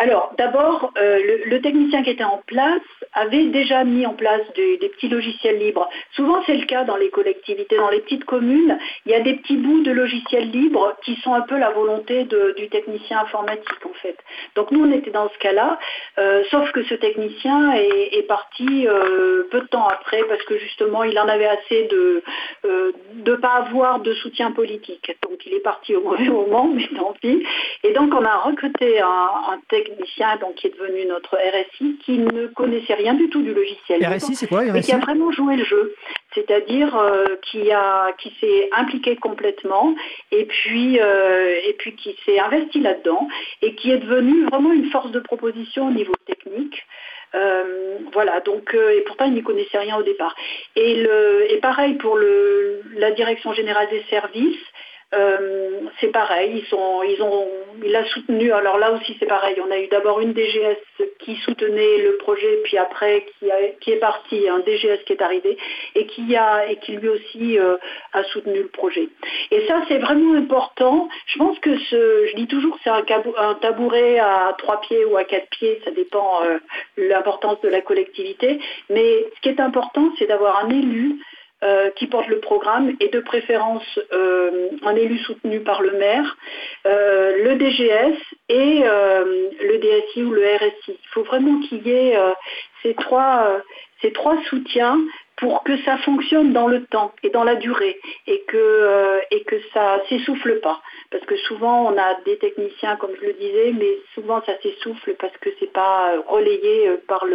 Alors, d'abord, euh, le, technicien qui était en place avait déjà mis en place des, petits logiciels libres. Souvent, c'est le cas dans les collectivités, dans les petites communes. Il y a des petits bouts de logiciels libres qui sont un peu la volonté du technicien informatique, en fait. Donc, nous, on était dans ce cas-là, euh, sauf que ce technicien est, parti euh, peu de temps après parce que justement, il en avait assez de ne pas avoir de soutien politique. Donc, il est parti au mauvais moment, [laughs] mais tant pis. Et donc, on a recruté un, un technicien donc, qui est devenu notre RSI, qui ne connaissait rien du tout du logiciel. RSI, c'est quoi RSI qui a vraiment joué le jeu, c'est-à-dire euh, qui, a, qui s'est impliqué complètement et puis, euh, et puis qui s'est investi là-dedans et qui est devenu vraiment une force de proposition au niveau technique. Euh, voilà, donc et pourtant il n'y connaissait rien au départ. Et, le, et pareil pour le, la direction générale des services, euh, c'est pareil, ils sont, ils ont, il a soutenu. Alors là aussi, c'est pareil. On a eu d'abord une DGS qui soutenait le projet, puis après qui est parti, un DGS qui est arrivé et qui a et qui lui aussi euh, a soutenu le projet. Et ça, c'est vraiment important. Je pense que ce, je dis toujours, c'est un, un, tabouret à trois pieds ou à quatre pieds, ça dépend euh, l'importance de la collectivité. Mais ce qui est important, c'est d'avoir un élu euh, qui porte le programme et de préférence euh, un élu soutenu par le maire, euh, le DGS et le DSI ou le RSI. Il faut vraiment qu'il y ait ces, trois, ces trois soutiens pour que ça fonctionne dans le temps et dans la durée et que, et que ça s'essouffle pas. Parce que souvent on a des techniciens, comme je le disais, mais souvent ça s'essouffle parce que c'est pas relayé par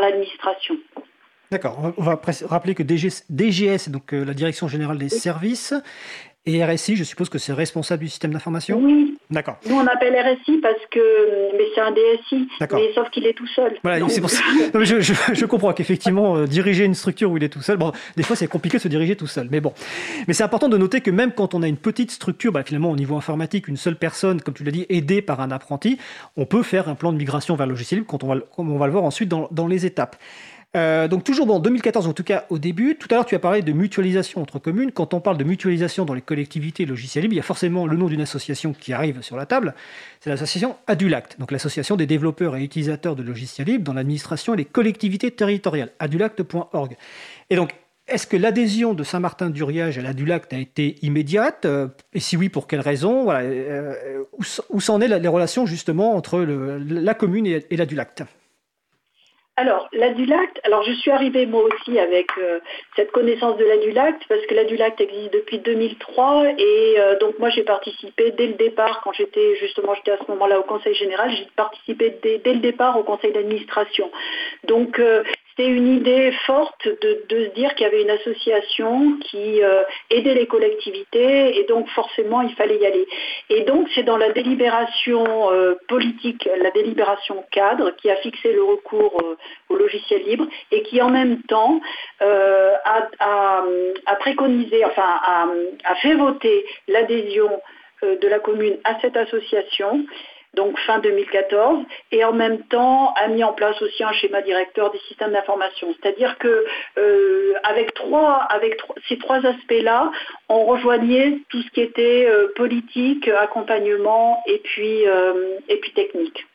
l'administration. Par D'accord. On va rappeler que DGS, donc euh, la Direction Générale des Services, et RSI, je suppose que c'est responsable du système d'information Oui. D'accord. Nous, on appelle RSI parce que. Mais c'est un DSI. Mais sauf qu'il est tout seul. Voilà, c'est pour ça. [laughs] je, comprends qu'effectivement, euh, diriger une structure où il est tout seul, bon, des fois, c'est compliqué de se diriger tout seul. Mais bon. Mais c'est important de noter que même quand on a une petite structure, bah, finalement, au niveau informatique, une seule personne, comme tu l'as dit, aidée par un apprenti, on peut faire un plan de migration vers le logiciel libre, quand on va, comme on va le voir ensuite dans, dans les étapes. Euh, donc toujours bon, en 2014 en tout cas au début. Tout à l'heure tu as parlé de mutualisation entre communes. Quand on parle de mutualisation dans les collectivités logicielles libres, il y a forcément le nom d'une association qui arrive sur la table. C'est l'association Adulact, donc l'association des développeurs et utilisateurs de logiciels libres dans l'administration et les collectivités territoriales. Adulact.org. Et donc est-ce que l'adhésion de Saint-Martin-d'Uriage à l'Adulact a été immédiate? Euh, Et si oui, pour quelles raisons voilà, euh, Où s'en est les relations justement entre la commune et, et alors, l'adulacte, alors je suis arrivée moi aussi avec euh, cette connaissance de l'adulacte parce que l'adulacte existe depuis 2003 et euh, donc moi j'ai participé dès le départ quand j'étais justement j'étais à ce moment-là au conseil général, j'ai participé dès, le départ au conseil d'administration. Donc euh, c'est une idée forte de, se dire qu'il y avait une association qui euh, aidait les collectivités et donc forcément il fallait y aller. Et donc c'est dans la délibération euh, politique, la délibération cadre qui a fixé le recours euh, au logiciel libre et qui en même temps a, préconisé, enfin a fait voter l'adhésion de la commune à cette association donc fin 2014, et en même temps a mis en place aussi un schéma directeur des systèmes d'information. C'est-à-dire que euh, avec, ces trois aspects-là, on rejoignait tout ce qui était euh, politique, accompagnement et puis, euh, et puis technique,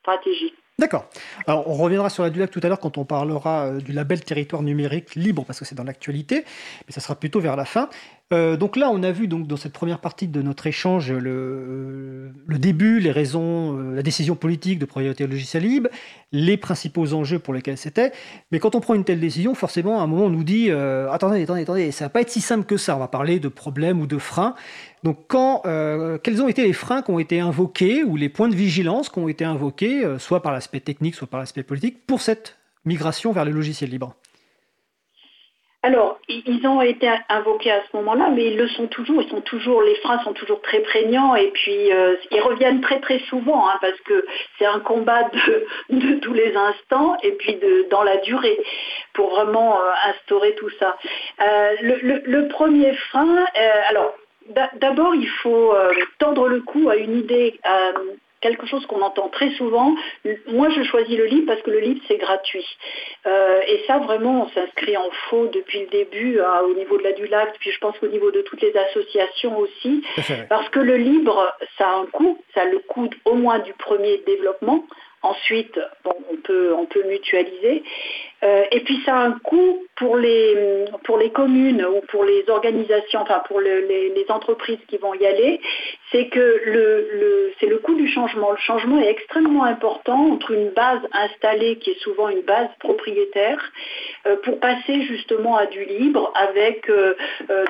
stratégie. D'accord. Alors, on reviendra sur la DULAC tout à l'heure quand on parlera du label territoire numérique libre, parce que c'est dans l'actualité, mais ça sera plutôt vers la fin. Euh, donc là, on a vu donc dans cette première partie de notre échange le, début, les raisons, euh, la décision politique de priorité au logiciel libre, les principaux enjeux pour lesquels c'était. Mais quand on prend une telle décision, forcément, à un moment, on nous dit euh, attendez, attendez, attendez, ça va pas être si simple que ça. On va parler de problèmes ou de freins. Donc, quels ont été les freins qui ont été invoqués ou les points de vigilance qui ont été invoqués, soit par l'aspect technique, soit par l'aspect politique, pour cette migration vers le logiciel libre? Alors, ils ont été invoqués à ce moment-là, mais ils le sont toujours. Ils sont toujours, les freins sont toujours très prégnants et puis euh, ils reviennent très très souvent hein, parce que c'est un combat de, [laughs] tous les instants et puis dans la durée pour vraiment euh, instaurer tout ça. Euh, le, premier frein, alors d'abord il faut tendre le cou à une idée quelque chose qu'on entend très souvent. Moi, je choisis le livre parce que le livre, c'est gratuit. Euh, et ça, vraiment, on s'inscrit en faux depuis le début hein, au niveau de la Dulac, puis je pense qu'au niveau de toutes les associations aussi. Parce que le libre, ça a un coût, ça a le coût au moins du premier développement. Ensuite, on, peut, mutualiser. Euh, et puis ça a un coût pour les, pour les communes ou pour les organisations, enfin pour les, entreprises qui vont y aller, c'est que le, c'est le coût du changement. Le changement est extrêmement important entre une base installée qui est souvent une base propriétaire euh, pour passer justement à du libre avec euh,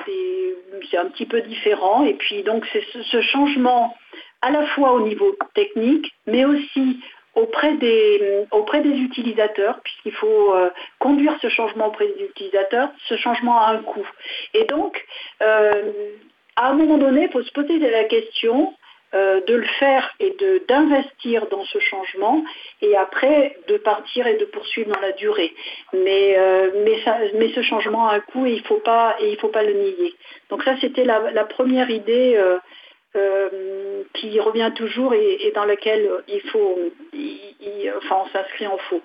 des... C'est un petit peu différent. Et puis donc c'est ce changement à la fois au niveau technique, mais aussi auprès des, auprès des utilisateurs, puisqu'il faut euh, conduire ce changement auprès des utilisateurs, ce changement a un coût. Et donc, euh, à un moment donné, il faut se poser la question euh, de le faire et d'investir dans ce changement et après de partir et de poursuivre dans la durée. Mais, mais, ça, mais ce changement a un coût et il ne faut, pas, faut pas le nier. Donc ça, c'était la, première idée qui revient toujours et, dans laquelle il faut, enfin, on s'inscrit en faux.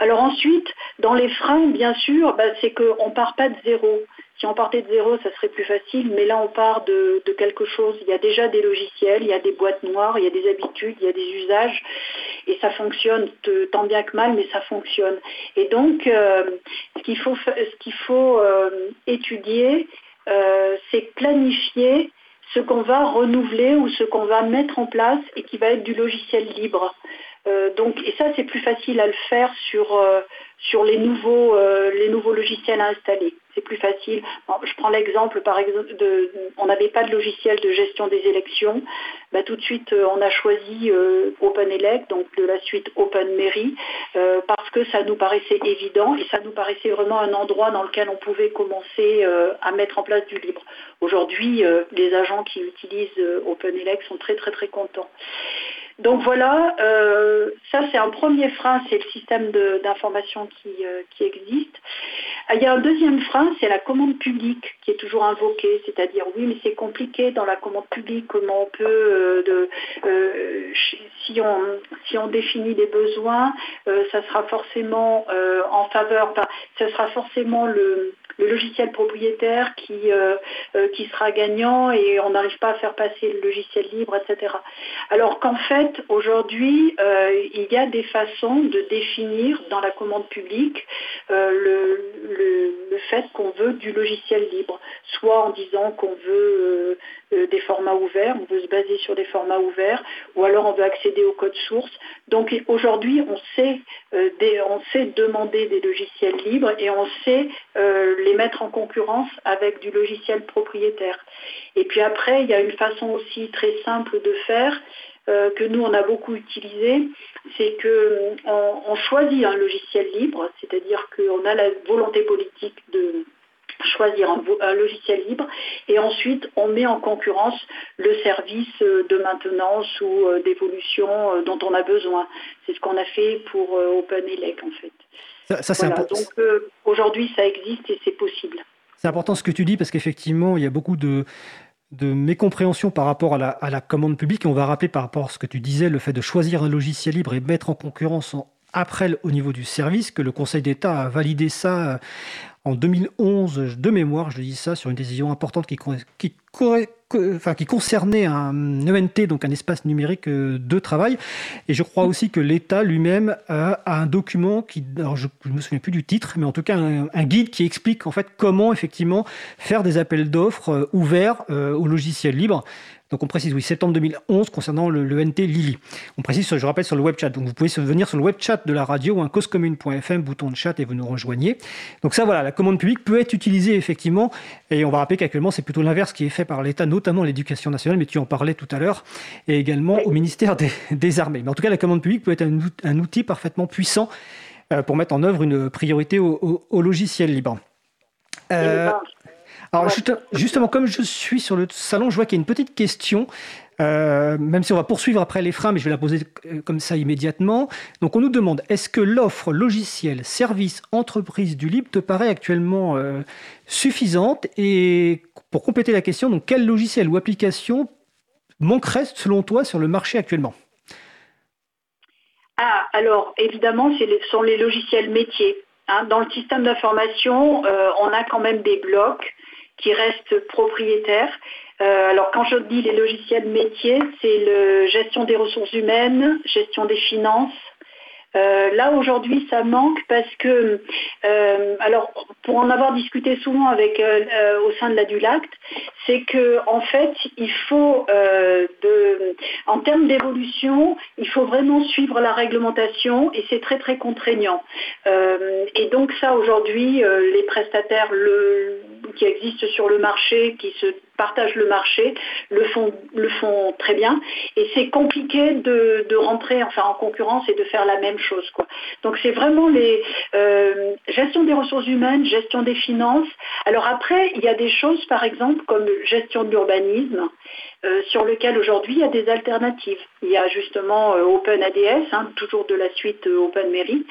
Alors ensuite, dans les freins, bien sûr, bah, c'est qu'on ne part pas de zéro. Si on partait de zéro, ça serait plus facile, mais là on part de, quelque chose. Il y a déjà des logiciels, il y a des boîtes noires, il y a des habitudes, il y a des usages, et ça fonctionne tant bien que mal, mais ça fonctionne. Et donc, euh, ce qu'il faut, ce faut euh, étudier, c'est planifier ce qu'on va renouveler ou ce qu'on va mettre en place et qui va être du logiciel libre. Euh, donc, et ça, c'est plus facile à le faire sur, euh, sur les, nouveaux, euh, les nouveaux logiciels à installer. C'est plus facile. je prends l'exemple, par exemple, de, on n'avait pas de logiciel de gestion des élections. Bah, tout de suite, on a choisi OpenElect, donc de la suite OpenMairie, parce que ça nous paraissait évident et ça nous paraissait vraiment un endroit dans lequel on pouvait commencer à mettre en place du libre. Aujourd'hui, les agents qui utilisent OpenElect sont très très très contents. Donc voilà, euh, ça c'est un premier frein, c'est le système d'information qui, euh, existe. Il y a un deuxième frein, c'est la commande publique qui est toujours invoquée, c'est-à-dire oui mais c'est compliqué dans la commande publique, comment on peut, euh, si, on, si on définit des besoins, ça sera forcément en faveur, enfin, ça sera forcément le, logiciel propriétaire qui, euh, euh, qui sera gagnant et on n'arrive pas à faire passer le logiciel libre, etc. Alors qu'en fait, aujourd'hui, euh, il y a des façons de définir dans la commande publique le, le, fait qu'on veut du logiciel libre, soit en disant qu'on veut des formats ouverts, on veut se baser sur des formats ouverts, ou alors on veut accéder au code source. Donc aujourd'hui, on on sait demander des logiciels libres et on sait les mettre en concurrence avec du logiciel propriétaire. Et puis après, il y a une façon aussi très simple de faire euh, que nous on a beaucoup utilisé, c'est qu'on on choisit un logiciel libre, c'est-à-dire qu'on a la volonté politique de choisir un, logiciel libre et ensuite on met en concurrence le service de maintenance ou euh, d'évolution euh, dont on a besoin. C'est ce qu'on a fait pour OpenELEC en fait. Ça, Donc euh, aujourd'hui, ça existe et c'est possible. C'est important ce que tu dis parce qu'effectivement, il y a beaucoup de, de mécompréhension par rapport à la, commande publique. On va rappeler par rapport à ce que tu disais, le fait de choisir un logiciel libre et mettre en concurrence après au niveau du service, que le Conseil d'État a validé ça euh, en 2011, de mémoire, je dis ça, sur une décision importante qui, qui, qui concernait un ENT, donc un espace numérique euh, de travail. Et je crois aussi que l'État lui-même a, un document qui, je ne me souviens plus du titre, mais en tout cas un, guide qui explique en fait comment effectivement faire des appels d'offres euh, ouverts au logiciel libre. Donc on précise, oui, septembre 2011 concernant le, NT Lily. On précise, je rappelle, sur le web chat. Donc vous pouvez venir sur le web chat de la radio, un causecommune.fm, bouton de chat et vous nous rejoignez. Donc ça, voilà, la commande publique peut être utilisée effectivement. Et on va rappeler qu'actuellement, c'est plutôt l'inverse qui est fait par l'État, notamment l'éducation nationale, mais tu en parlais tout à l'heure, et également au ministère des, Armées. Mais en tout cas, la commande publique peut être un, outil parfaitement puissant euh, pour mettre en œuvre une priorité au, au logiciel libre. alors justement, comme je suis sur le salon, je vois qu'il y a une petite question. Euh, même si on va poursuivre après les freins, mais je vais la poser euh, comme ça immédiatement. Donc on nous demande, est-ce que l'offre logiciel, service, entreprise du libre te paraît actuellement euh, suffisante? Et pour compléter la question, donc quel logiciel ou application manquerait selon toi sur le marché actuellement? Ah, alors évidemment, ce sont les logiciels métiers. Hein. Dans le système d'information, on a quand même des blocs qui restent propriétaires. Euh, alors quand je dis les logiciels métiers, c'est la gestion des ressources humaines, gestion des finances, euh, là aujourd'hui ça manque parce que, euh, alors pour en avoir discuté souvent avec au sein de la Dulact, c'est que en fait il faut, en termes d'évolution, il faut vraiment suivre la réglementation et c'est très très contraignant. et donc ça aujourd'hui les prestataires qui existent sur le marché, qui se partagent le marché, le font, le font très bien. Et c'est compliqué de, rentrer enfin, en concurrence et de faire la même chose. Quoi. Donc c'est vraiment les euh, gestion des ressources humaines, gestion des finances. Alors après, il y a des choses, par exemple, comme gestion de l'urbanisme, euh, sur lequel aujourd'hui il y a des alternatives. Il y a justement euh, Open ADS, hein, toujours de la suite Open Mairie,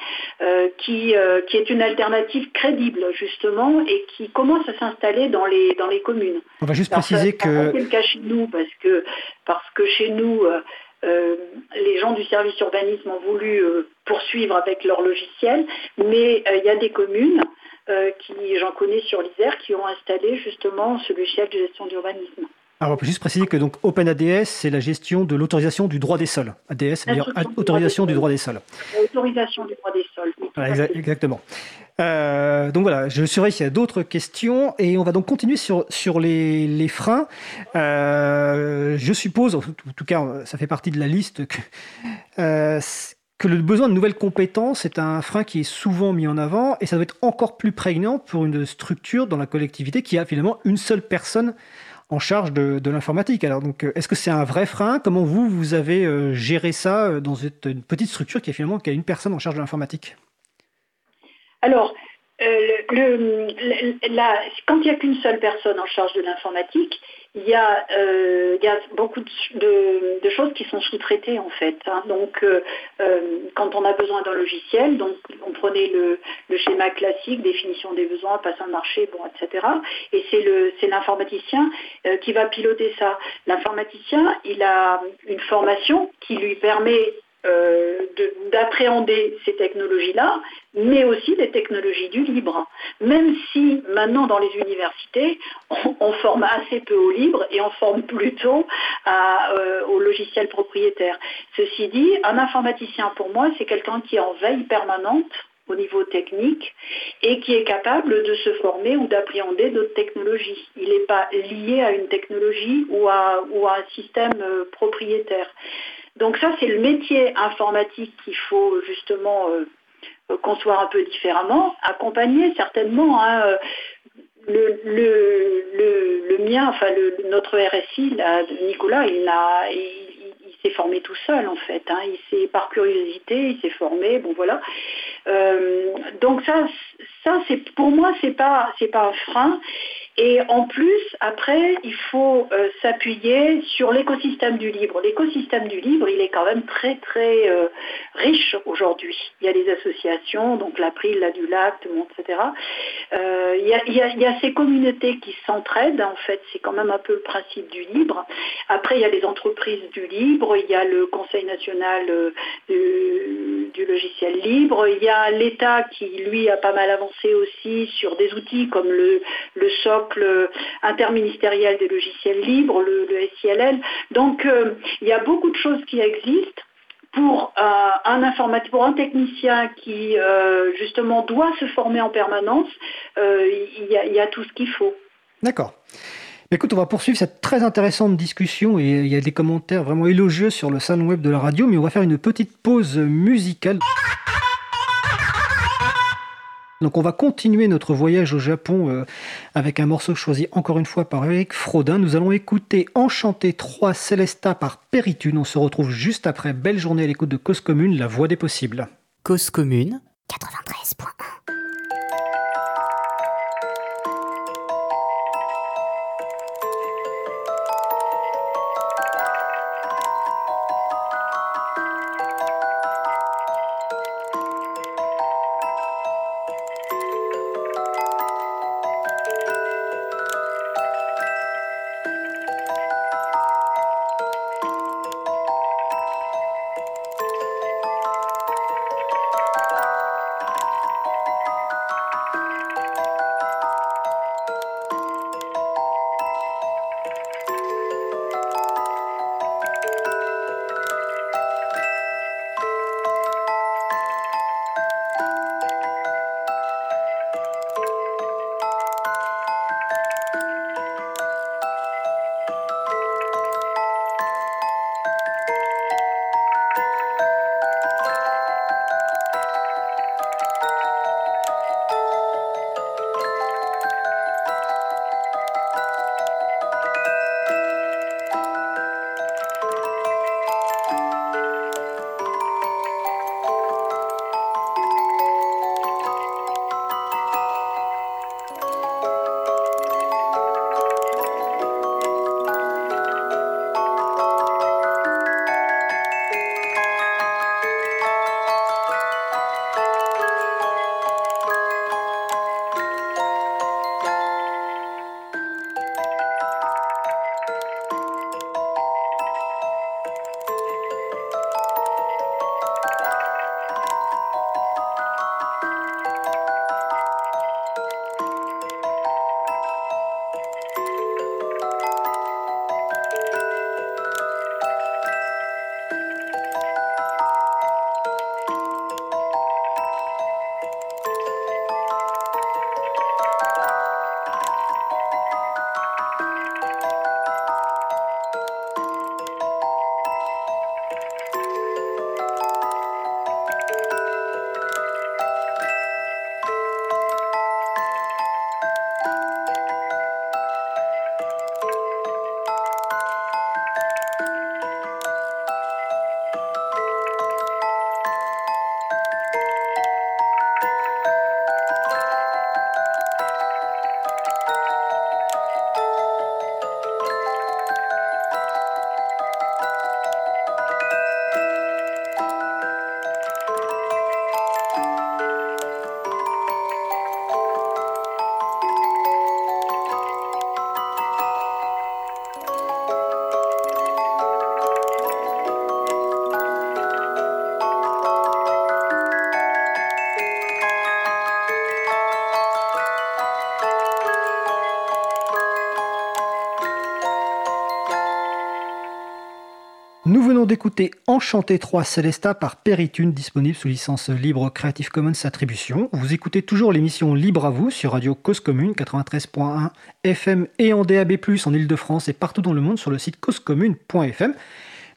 qui, qui est une alternative crédible justement et qui commence à s'installer dans les, dans les communes. On va juste préciser que... C'est le cas chez nous parce que, parce que chez nous, euh, euh, les gens du service urbanisme ont voulu euh, poursuivre avec leur logiciel, mais il y a des communes qui, j'en connais sur l'Isère, qui ont installé justement ce logiciel de gestion d'urbanisme. Alors, on peut juste préciser que donc OpenADS, c'est la gestion de l'autorisation du droit des sols. ADS, c'est-à-dire autorisation du droit des sols. Autorisation du droit des sols. exactement. Euh, donc voilà, je surveille s'il y a d'autres questions et on va donc continuer sur, sur les, freins. Euh, je suppose, en tout cas, ça fait partie de la liste, que, euh, que le besoin de nouvelles compétences est un frein qui est souvent mis en avant et ça doit être encore plus prégnant pour une structure dans la collectivité qui a finalement une seule personne en charge de, l'informatique. Alors, donc, est-ce que c'est un vrai frein? Comment vous, vous avez géré ça dans une petite structure qui a finalement qui a une personne en charge de l'informatique? Alors, euh, quand il n'y a qu'une seule personne en charge de l'informatique, il y, a, euh, beaucoup de, choses qui sont sous-traitées en fait. Hein. Donc, euh, quand on a besoin d'un logiciel, donc on prenait le, schéma classique, définition des besoins, passe un marché, bon, etc. Et c'est l'informaticien qui va piloter ça. L'informaticien, il a une formation qui lui permet euh, d'appréhender ces technologies-là, mais aussi des technologies du libre. Même si maintenant dans les universités, on, forme assez peu au libre et on forme plutôt euh, au logiciel propriétaire. Ceci dit, un informaticien pour moi, c'est quelqu'un qui est en veille permanente au niveau technique et qui est capable de se former ou d'appréhender d'autres technologies. Il n'est pas lié à une technologie ou à, ou à un système euh, propriétaire. Donc ça, c'est le métier informatique qu'il faut justement euh, euh, construire un peu différemment, accompagner certainement. Hein, euh, le, mien, enfin notre RSI, Nicolas, il, s'est formé tout seul en fait. Hein. il s'est par curiosité, il s'est formé. Bon voilà. donc ça, ça c'est pour moi c'est pas c'est pas un frein. Et en plus, après, il faut euh, s'appuyer sur l'écosystème du livre. L'écosystème du livre, il est quand même très très euh, riche aujourd'hui. Il y a des associations, donc l'April, la Dulac, etc. Euh, il, y a, il, y a, ces communautés qui s'entraident, en fait, c'est quand même un peu le principe du livre. Après, il y a les entreprises du libre, il y a le Conseil national du, du logiciel libre, il y a l'État qui, lui, a pas mal avancé aussi sur des outils comme le, le SOC interministériel des logiciels libres, le, SILL. Donc euh, il y a beaucoup de choses qui existent pour euh, un informatique, pour un technicien qui euh, justement doit se former en permanence, il y, a tout ce qu'il faut. D'accord. Écoute, on va poursuivre cette très intéressante discussion et il y a des commentaires vraiment élogieux sur le salon web de la radio, mais on va faire une petite pause musicale. Donc on va continuer notre voyage au Japon euh, avec un morceau choisi encore une fois par Eric Frodin. Nous allons écouter Enchanté 3 Celesta par Péritune. On se retrouve juste après. Belle journée à l'écoute de Cause Commune, la voix des possibles. Cause Commune 93.1 d'écouter Enchanté 3 Célesta par Peritune, disponible sous licence libre Creative Commons Attribution. Vous écoutez toujours l'émission Libre à vous sur Radio Cause Commune 93.1 FM et en DAB+, en Ile-de-France et partout dans le monde sur le site causecommune.fm.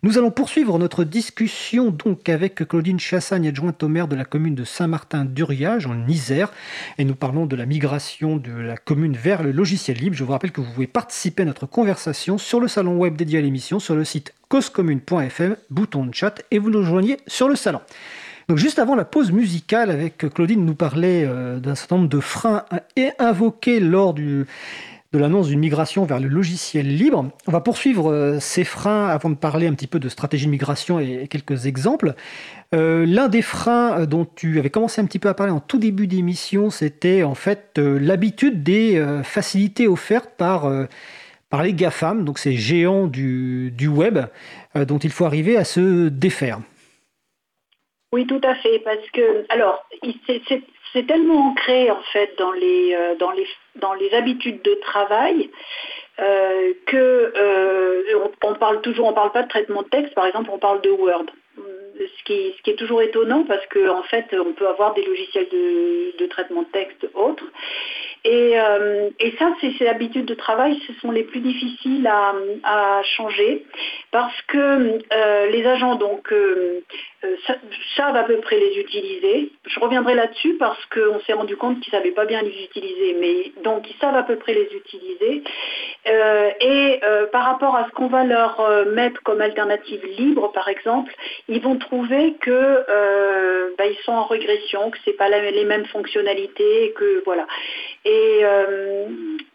Nous allons poursuivre notre discussion donc avec Claudine Chassagne, adjointe au maire de la commune de Saint-Martin-d'Uriage en Isère. Et nous parlons de la migration de la commune vers le logiciel libre. Je vous rappelle que vous pouvez participer à notre conversation sur le salon web dédié à l'émission sur le site causecommune.fm, bouton de chat, et vous nous rejoignez sur le salon. Donc juste avant la pause musicale, avec Claudine nous parlait euh, d'un certain nombre de freins invoqués lors du, de l'annonce d'une migration vers le logiciel libre. On va poursuivre euh, ces freins avant de parler un petit peu de stratégie de migration et quelques exemples. Euh, l'un des freins euh, dont tu avais commencé un petit peu à parler en tout début d'émission, c'était en fait l'habitude des facilités offertes par, par les GAFAM, donc ces géants du, du web, dont il faut arriver à se défaire. Oui, tout à fait, parce que, alors, c'est c'est tellement ancré en fait dans les, euh, dans les, dans les habitudes de travail euh, que euh, on, parle toujours, on parle pas de traitement de texte, par exemple, on parle de Word. Ce qui, est toujours étonnant parce qu'en en fait, on peut avoir des logiciels de, traitement de texte autres. Et, et ça, ces habitudes de travail, ce sont les plus difficiles à, changer parce que les agents donc euh, savent à peu près les utiliser. Je reviendrai là-dessus parce qu'on s'est rendu compte qu'ils ne savaient pas bien les utiliser, mais donc ils savent à peu près les utiliser. Euh, et euh, par rapport à ce qu'on va leur mettre comme alternative libre, par exemple, ils vont trouver que bah, ils sont en régression, que c'est pas les mêmes fonctionnalités, que voilà. Et,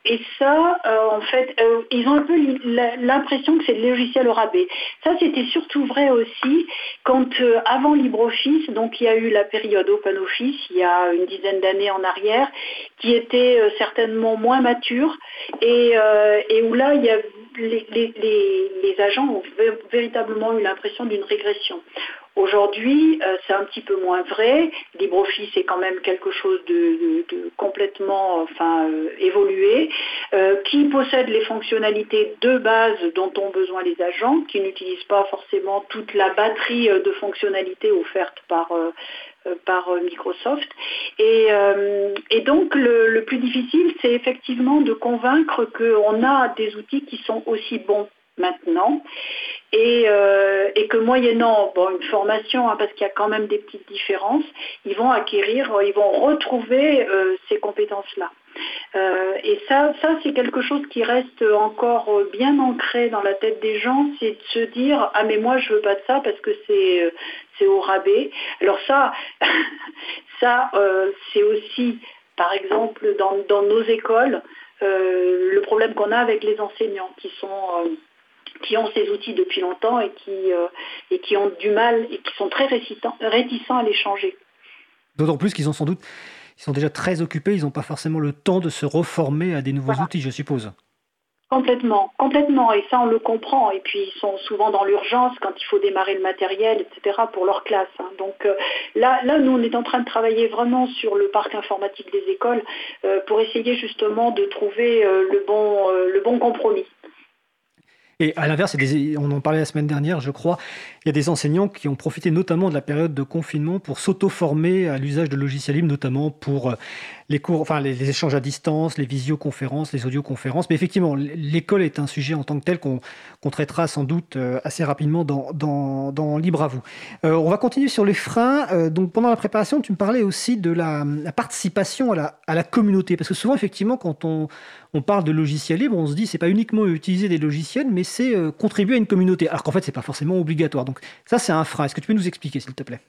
et ça, en fait, ils ont un peu l'impression que c'est le logiciel au rabais. Ça, c'était surtout vrai aussi quand avant LibreOffice, donc il y a eu la période OpenOffice il y a une dizaine d'années en arrière, qui était euh, certainement moins mature euh, et, où là, il y a, les, agents ont véritablement eu l'impression d'une régression. Aujourd'hui, euh, c'est un petit peu moins vrai. LibreOffice est quand même quelque chose de, complètement enfin, évolué, qui possède les fonctionnalités de base dont ont besoin les agents, qui n'utilisent pas forcément toute la batterie de fonctionnalités offertes par, euh, euh, Microsoft. Et, euh, donc le, plus difficile, c'est effectivement de convaincre qu'on a des outils qui sont aussi bons maintenant et, que moyennant une formation, hein, parce qu'il y a quand même des petites différences, ils vont acquérir, ils vont retrouver ces compétences-là. et ça, ça c'est quelque chose qui reste encore bien ancré dans la tête des gens, c'est de se dire ah mais moi je veux pas de ça parce que c'est c'est au rabais. Alors ça, [laughs] ça euh, c'est aussi, par exemple, dans, nos écoles, euh, le problème qu'on a avec les enseignants qui sont euh, qui ont ces outils depuis longtemps et qui, et qui ont du mal et qui sont très réticents, réticents à les changer. D'autant plus qu'ils ont sans doute, ils sont déjà très occupés, ils n'ont pas forcément le temps de se reformer à des nouveaux outils, je suppose. Complètement, complètement, et ça on le comprend. Et puis ils sont souvent dans l'urgence quand il faut démarrer le matériel, etc. pour leur classe. Hein. Donc euh, là, là, nous on est en train de travailler vraiment sur le parc informatique des écoles euh, pour essayer justement de trouver euh, le, bon, le bon compromis. Et à l'inverse, on en parlait la semaine dernière, je crois, il y a des enseignants qui ont profité notamment de la période de confinement pour s'auto-former à l'usage de logiciels libres, notamment pour euh, les cours, enfin les, échanges à distance, les visioconférences, les audioconférences. Mais effectivement, l'école est un sujet en tant que tel qu'on traitera sans doute euh, assez rapidement dans, dans, Libre à vous. Euh, on va continuer sur les freins. donc pendant la préparation, tu me parlais aussi de la, participation à la, communauté, parce que souvent, effectivement, quand on, parle de logiciels libres, on se dit c'est pas uniquement utiliser des logiciels, mais c'est contribuer à une communauté. Alors qu'en fait, c'est pas forcément obligatoire. Ça, c'est un frein. Est-ce que tu peux nous expliquer, s'il te plaît?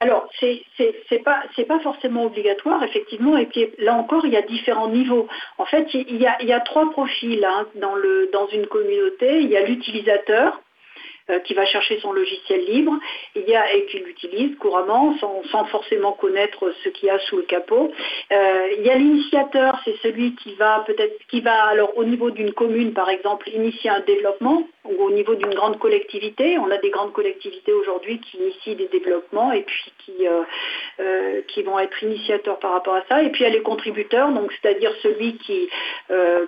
Alors, c'est n'est pas forcément obligatoire, effectivement. Et puis là encore, il y a différents niveaux. En fait, il y a, trois profils hein, dans une communauté. Il y a l'utilisateur, euh, qui va chercher son logiciel libre et qui l'utilise couramment sans, forcément connaître ce qu'il y a sous le capot. Euh, il y a l'initiateur, c'est celui qui va peut-être qui va alors au niveau d'une commune par exemple initier un développement au niveau d'une grande collectivité. On a des grandes collectivités aujourd'hui qui initient des développements et puis qui, euh, qui vont être initiateurs par rapport à ça. Et puis il y a les contributeurs, c'est-à-dire celui qui,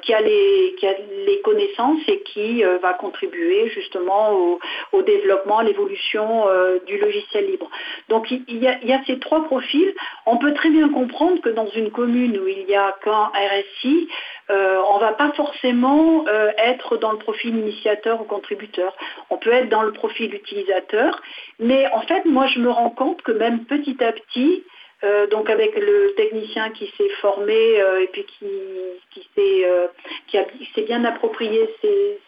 qui, a les, qui a les connaissances et qui va contribuer justement au, au développement, à l'évolution du logiciel libre. Donc il y, a, il y, a, ces trois profils. On peut très bien comprendre que dans une commune où il n'y a qu'un RSI, on ne va pas forcément être dans le profil initiateur ou contributeur. On peut être dans le profil utilisateur, mais en fait, moi, je me rends compte que même petit à petit, euh, donc avec le technicien qui s'est formé euh, et puis qui, euh, s'est bien approprié ces,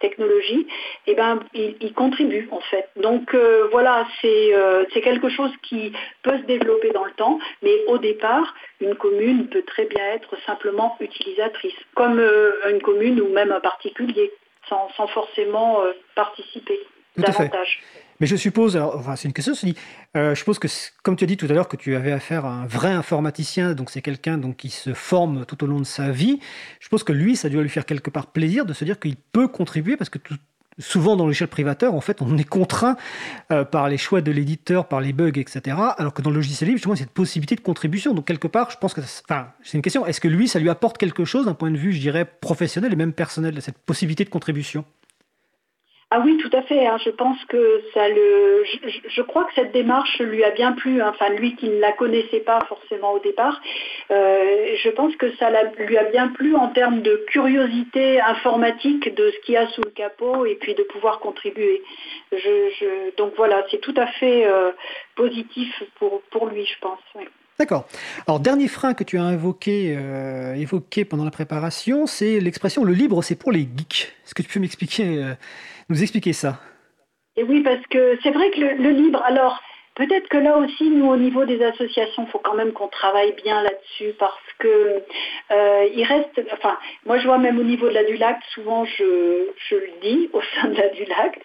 technologies, eh ben, il, contribue en fait. Donc voilà, c'est quelque chose qui peut se développer dans le temps, mais au départ, une commune peut très bien être simplement utilisatrice, comme une commune ou même un particulier, sans, forcément participer davantage. Mais je suppose, enfin, c'est une question, je, euh, je suppose que, comme tu as dit tout à l'heure, que tu avais affaire à un vrai informaticien, donc c'est quelqu'un donc, qui se forme tout au long de sa vie. Je suppose que lui, ça doit lui faire quelque part plaisir de se dire qu'il peut contribuer, parce que souvent dans l'échelle privateur, en fait, on est contraint euh, par les choix de l'éditeur, par les bugs, etc. Alors que dans le logiciel libre, justement, il y a cette possibilité de contribution. Donc, quelque part, je pense que, enfin, c'est une question, est-ce que lui, ça lui apporte quelque chose d'un point de vue, je dirais, professionnel et même personnel, cette possibilité de contribution? Ah oui, tout à fait. Hein. Je pense que ça le. Je, crois que cette démarche lui a bien plu. Hein. Enfin, lui qui ne la connaissait pas forcément au départ, euh, je pense que ça lui a bien plu en termes de curiosité informatique de ce qu'il y a sous le capot et puis de pouvoir contribuer. Donc voilà, c'est tout à fait euh, positif pour, pour lui, je pense. D'accord. Alors, dernier frein que tu as euh, évoqué pendant la préparation, c'est l'expression le libre, c'est pour les geeks. Est-ce que tu peux m'expliquer nous expliquer ça. Et oui, parce que c'est vrai que le, libre, alors peut-être que là aussi, nous, au niveau des associations, il faut quand même qu'on travaille bien là-dessus parce que euh, il reste, enfin, moi je vois même au niveau de la Dulac, souvent je, le dis [laughs] au sein de la Dulac,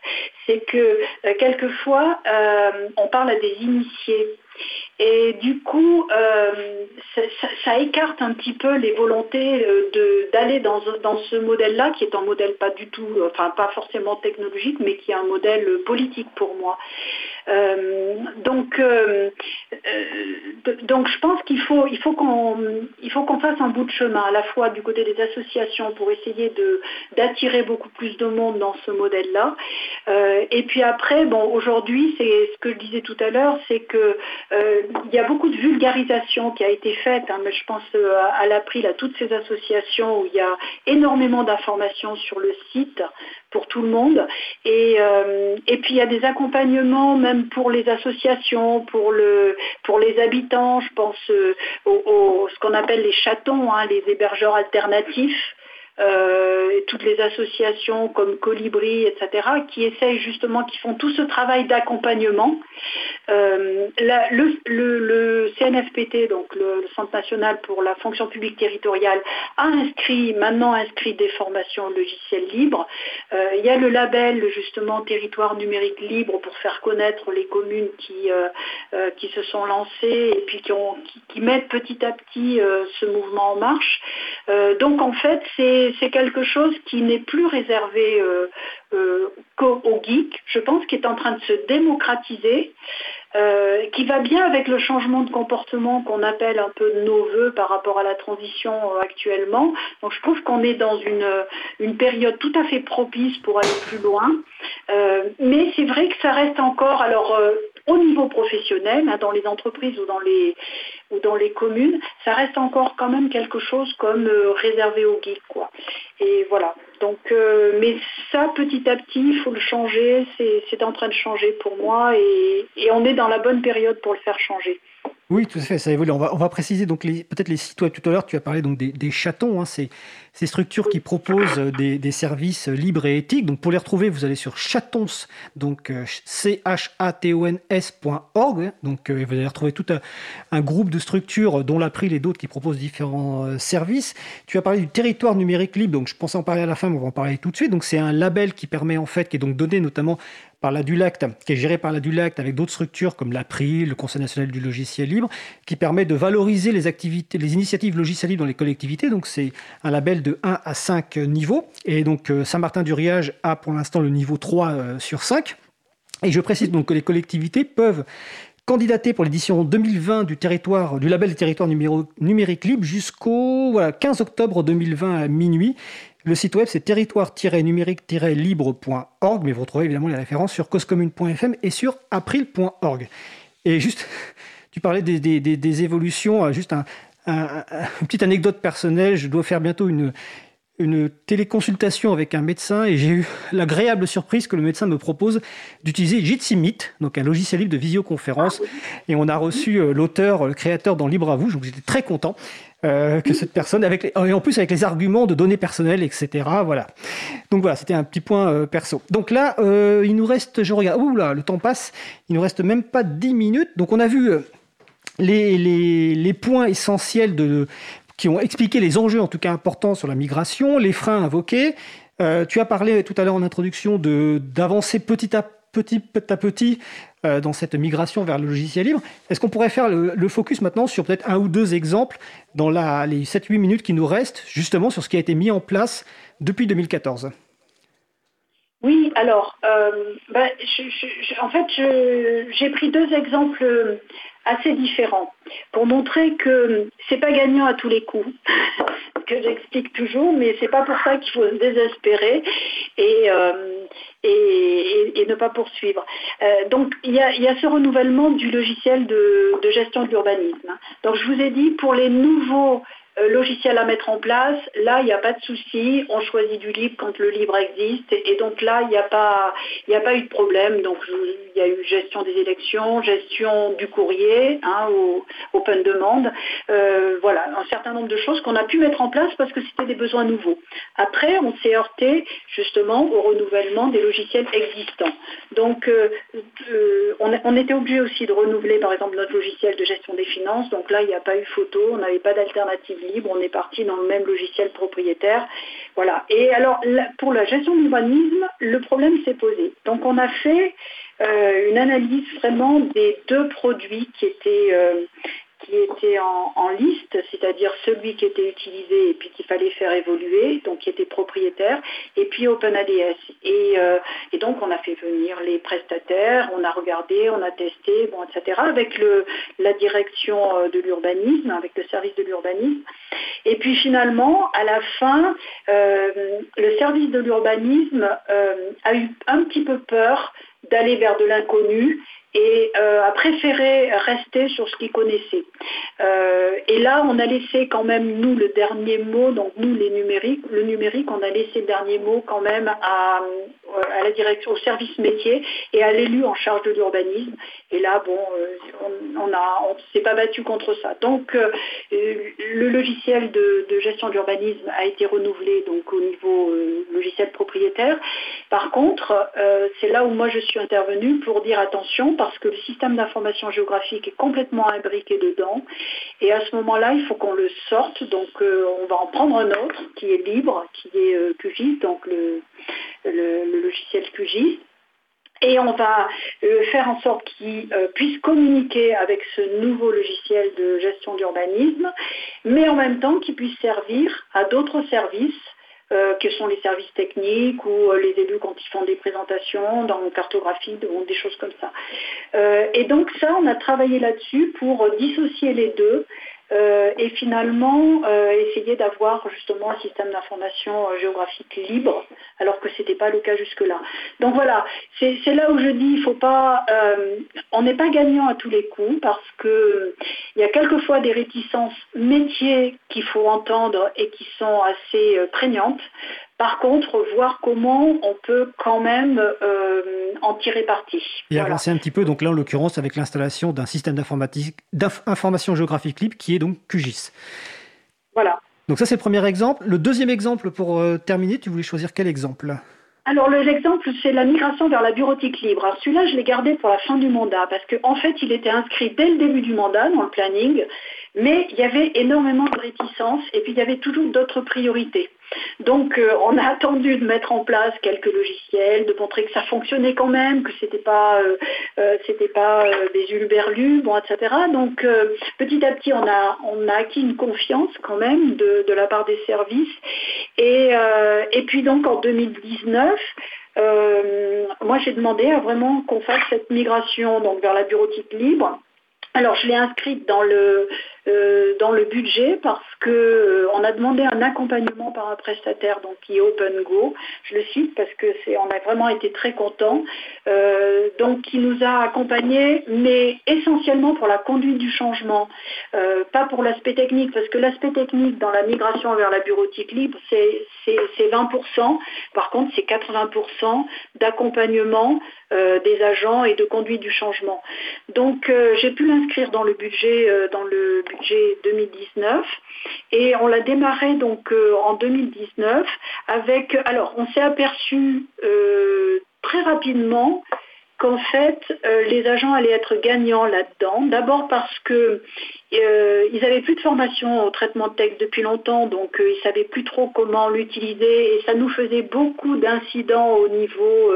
c'est que euh, quelquefois euh, on parle à des initiés et du coup, euh, ça, écarte un petit peu les volontés euh, d'aller dans, ce modèle-là, qui est un modèle pas du tout, enfin pas forcément technologique, mais qui est un modèle politique pour moi. Euh, donc, donc je pense qu'il faut, il faut qu'on, fasse un bout de chemin, à la fois du côté des associations pour essayer d'attirer beaucoup plus de monde dans ce modèle-là. et puis après, bon, aujourd'hui, c'est ce que je disais tout à l'heure, c'est que il y a beaucoup de vulgarisation qui a été faite, hein, mais je pense euh, à l'April, à toutes ces associations où il y a énormément d'informations sur le site pour tout le monde. Et, euh, puis il y a des accompagnements même pour les associations, pour, le, pour les habitants, je pense euh, aux, ce qu'on appelle les chatons, hein, les hébergeurs alternatifs. Euh, toutes les associations comme Colibri, etc., qui essayent justement, qui font tout ce travail d'accompagnement. Euh, le, CNFPT, donc le, Centre national pour la fonction publique territoriale, a inscrit, maintenant inscrit des formations logicielles libres. Euh, il y a le label justement territoire numérique libre pour faire connaître les communes qui, qui se sont lancées et puis qui, qui mettent petit à petit ce mouvement en marche. donc en fait, c'est c'est quelque chose qui n'est plus réservé euh, euh, qu'aux geeks, je pense, qui est en train de se démocratiser, euh, qui va bien avec le changement de comportement qu'on appelle un peu nos voeux par rapport à la transition actuellement. Donc je trouve qu'on est dans une, période tout à fait propice pour aller plus loin. mais c'est vrai que ça reste encore, alors au niveau professionnel, hein, dans les entreprises ou dans les, ou dans les communes, ça reste encore quand même quelque chose comme euh, réservé aux geeks. Quoi. Et voilà. Donc, euh, mais ça, petit à petit, il faut le changer. C'est en train de changer pour moi et, et on est dans la bonne période pour le faire changer. Oui, tout à fait, ça évolue. On va, on va préciser donc peut-être les sites Tout à l'heure, tu as parlé donc des, chatons, hein, ces, ces, structures qui proposent des, des, services libres et éthiques. Donc pour les retrouver, vous allez sur chatons, donc euh, c h a t o n s.org. Donc euh, vous allez retrouver tout un, groupe de structures, dont l'April et d'autres, qui proposent différents euh, services. Tu as parlé du territoire numérique libre, donc je pensais en parler à la fin, mais on va en parler tout de suite. Donc c'est un label qui permet en fait, qui est donc donné notamment par la Dulact, qui est géré par la Dulact avec d'autres structures comme l'April, le Conseil national du logiciel libre, qui permet de valoriser les activités, les initiatives logicielles libres dans les collectivités. Donc c'est un label de 1 à 5 niveaux. Et donc euh, Saint-Martin-du-Riage a pour l'instant le niveau 3 euh, sur 5. Et je précise donc que les collectivités peuvent candidater pour l'édition 2020 du, territoire, du label des territoires numériques libres jusqu'au voilà, 15 octobre 2020 à minuit. Le site web, c'est territoire-numérique-libre.org, mais vous retrouvez évidemment les références sur causecommune.fm et sur april.org. Et juste, [laughs] tu parlais des, évolutions, euh, juste un, une petite anecdote personnelle, je dois faire bientôt une, une téléconsultation avec un médecin et j'ai eu [laughs] l'agréable surprise que le médecin me propose d'utiliser Jitsi Meet, donc un logiciel libre de visioconférence. Et on a reçu euh, l'auteur, le créateur dans Libre à vous, donc j'étais très content euh, que cette personne, avec et en plus avec les arguments de données personnelles, etc. Voilà. Donc voilà, c'était un petit point euh, perso. Donc là, il nous reste, je regarde, ouh le temps passe, il nous reste même pas 10 minutes. Donc on a vu les, points essentiels qui ont expliqué les enjeux, en tout cas importants, sur la migration, les freins invoqués. Euh, tu as parlé tout à l'heure en introduction d'avancer petit à petit, petit à petit euh, dans cette migration vers le logiciel libre. Est-ce qu'on pourrait faire le, focus maintenant sur peut-être un ou deux exemples dans les 7-8 minutes qui nous restent, justement sur ce qui a été mis en place depuis 2014 oui, alors, euh, ben, en fait, j'ai pris deux exemples assez différents pour montrer que c'est pas gagnant à tous les coups, [laughs] que j'explique toujours, mais c'est pas pour ça qu'il faut se désespérer et, euh, et, ne pas poursuivre. Euh, donc il y, a, ce renouvellement du logiciel de, gestion de l'urbanisme. Donc je vous ai dit pour les nouveaux euh, logiciel à mettre en place, là, il n'y a pas de souci. On choisit du libre quand le libre existe. Et, donc là, il n'y a, pas, a pas eu de problème. Donc il y a eu gestion des élections, gestion du courrier, hein, au open demande. Euh, voilà, un certain nombre de choses qu'on a pu mettre en place parce que c'était des besoins nouveaux. Après, on s'est heurté justement au renouvellement des logiciels existants. Donc euh, on, était obligé aussi de renouveler par exemple notre logiciel de gestion des finances. Donc là, il n'y a pas eu photo, on n'avait pas d'alternative libre, on est parti dans le même logiciel propriétaire. Voilà. Et alors, pour la gestion de l'urbanisme, le problème s'est posé. Donc, on a fait euh, une analyse vraiment des deux produits qui étaient, euh, qui était en, liste, c'est-à-dire celui qui était utilisé et puis qu'il fallait faire évoluer, donc qui était propriétaire, et puis OpenADS. Et, euh, et donc on a fait venir les prestataires, on a regardé, on a testé, bon, etc., avec la direction euh, de l'urbanisme, avec le service de l'urbanisme. Et puis finalement, à la fin, euh, le service de l'urbanisme a eu un petit peu peur d'aller vers de l'inconnu et euh, a préféré rester sur ce qu'il connaissait. Euh, et là, on a laissé quand même, nous, le dernier mot, donc nous, les numériques, le numérique, on a laissé le dernier mot quand même à, à la direction, au service métier et à l'élu en charge de l'urbanisme. Et là, bon, euh, on, a, on s'est pas battu contre ça. Donc, le logiciel de, de gestion d'urbanisme a été renouvelé donc au niveau logiciel propriétaire. Par contre, c'est là où moi je suis intervenue pour dire attention, que le système d'information géographique est complètement imbriqué dedans. Et à ce moment-là, il faut qu'on le sorte. Donc euh, on va en prendre un autre qui est libre, qui est euh, QGIS, donc le, logiciel QGIS. Et on va euh, faire en sorte qu'il puisse communiquer avec ce nouveau logiciel de gestion d'urbanisme, mais en même temps qu'il puisse servir à d'autres services euh, que sont les services techniques ou euh, les élus quand ils font des présentations dans cartographie, des choses comme ça. Euh, et donc ça, on a travaillé là-dessus pour dissocier les deux euh, et finalement euh, essayer d'avoir justement un système d'information euh, géographique libre, alors que ce n'était pas le cas jusque-là. Donc voilà, c'est là où je dis, il faut pas, on n'est pas gagnant à tous les coups parce que il y a quelquefois des réticences métiers qu'il faut entendre et qui sont assez prégnantes. Par contre, voir comment on peut quand même euh, en tirer parti. Et avancer un petit peu, donc là en l'occurrence avec l'installation d'un système d'information géographique libre qui est donc QGIS. Voilà. Donc ça c'est le premier exemple. Le deuxième exemple pour euh, terminer, tu voulais choisir quel exemple? Alors l'exemple, c'est la migration vers la bureautique libre. celui-là, je l'ai gardé pour la fin du mandat parce qu'en fait, il était inscrit dès le début du mandat dans le planning, mais il y avait énormément de réticences et puis il y avait toujours d'autres priorités. Donc euh, on a [laughs] attendu de mettre en place quelques logiciels, de montrer que ça fonctionnait quand même, que c'était pas euh, euh, pas des uluberlus, bon, etc. Donc petit à petit on a on a acquis une confiance quand même de, la part des services. Et, et puis donc en 2019, moi j'ai demandé à vraiment qu'on fasse cette migration donc vers la bureautique libre alors je l'ai inscrite dans le, dans le budget parce qu'on euh, a demandé un accompagnement par un prestataire donc qui est OpenGo. Je le cite parce que c'est on a vraiment été très contents. Euh, donc qui nous a accompagnés, mais essentiellement pour la conduite du changement, pas pour l'aspect technique, parce que l'aspect technique dans la migration vers la bureautique libre, c'est 20%. Par contre, c'est 80% d'accompagnement des agents et de conduite du changement. Donc j'ai pu l'inscrire dans le budget, dans le budget 2019 et on l'a démarré donc euh, en 2019 avec alors on s'est aperçu euh, très rapidement qu'en fait euh, les agents allaient être gagnants là-dedans. D'abord parce que ils n'avaient plus de formation au traitement de texte depuis longtemps, donc ils ne savaient plus trop comment l'utiliser et ça nous faisait beaucoup d'incidents au niveau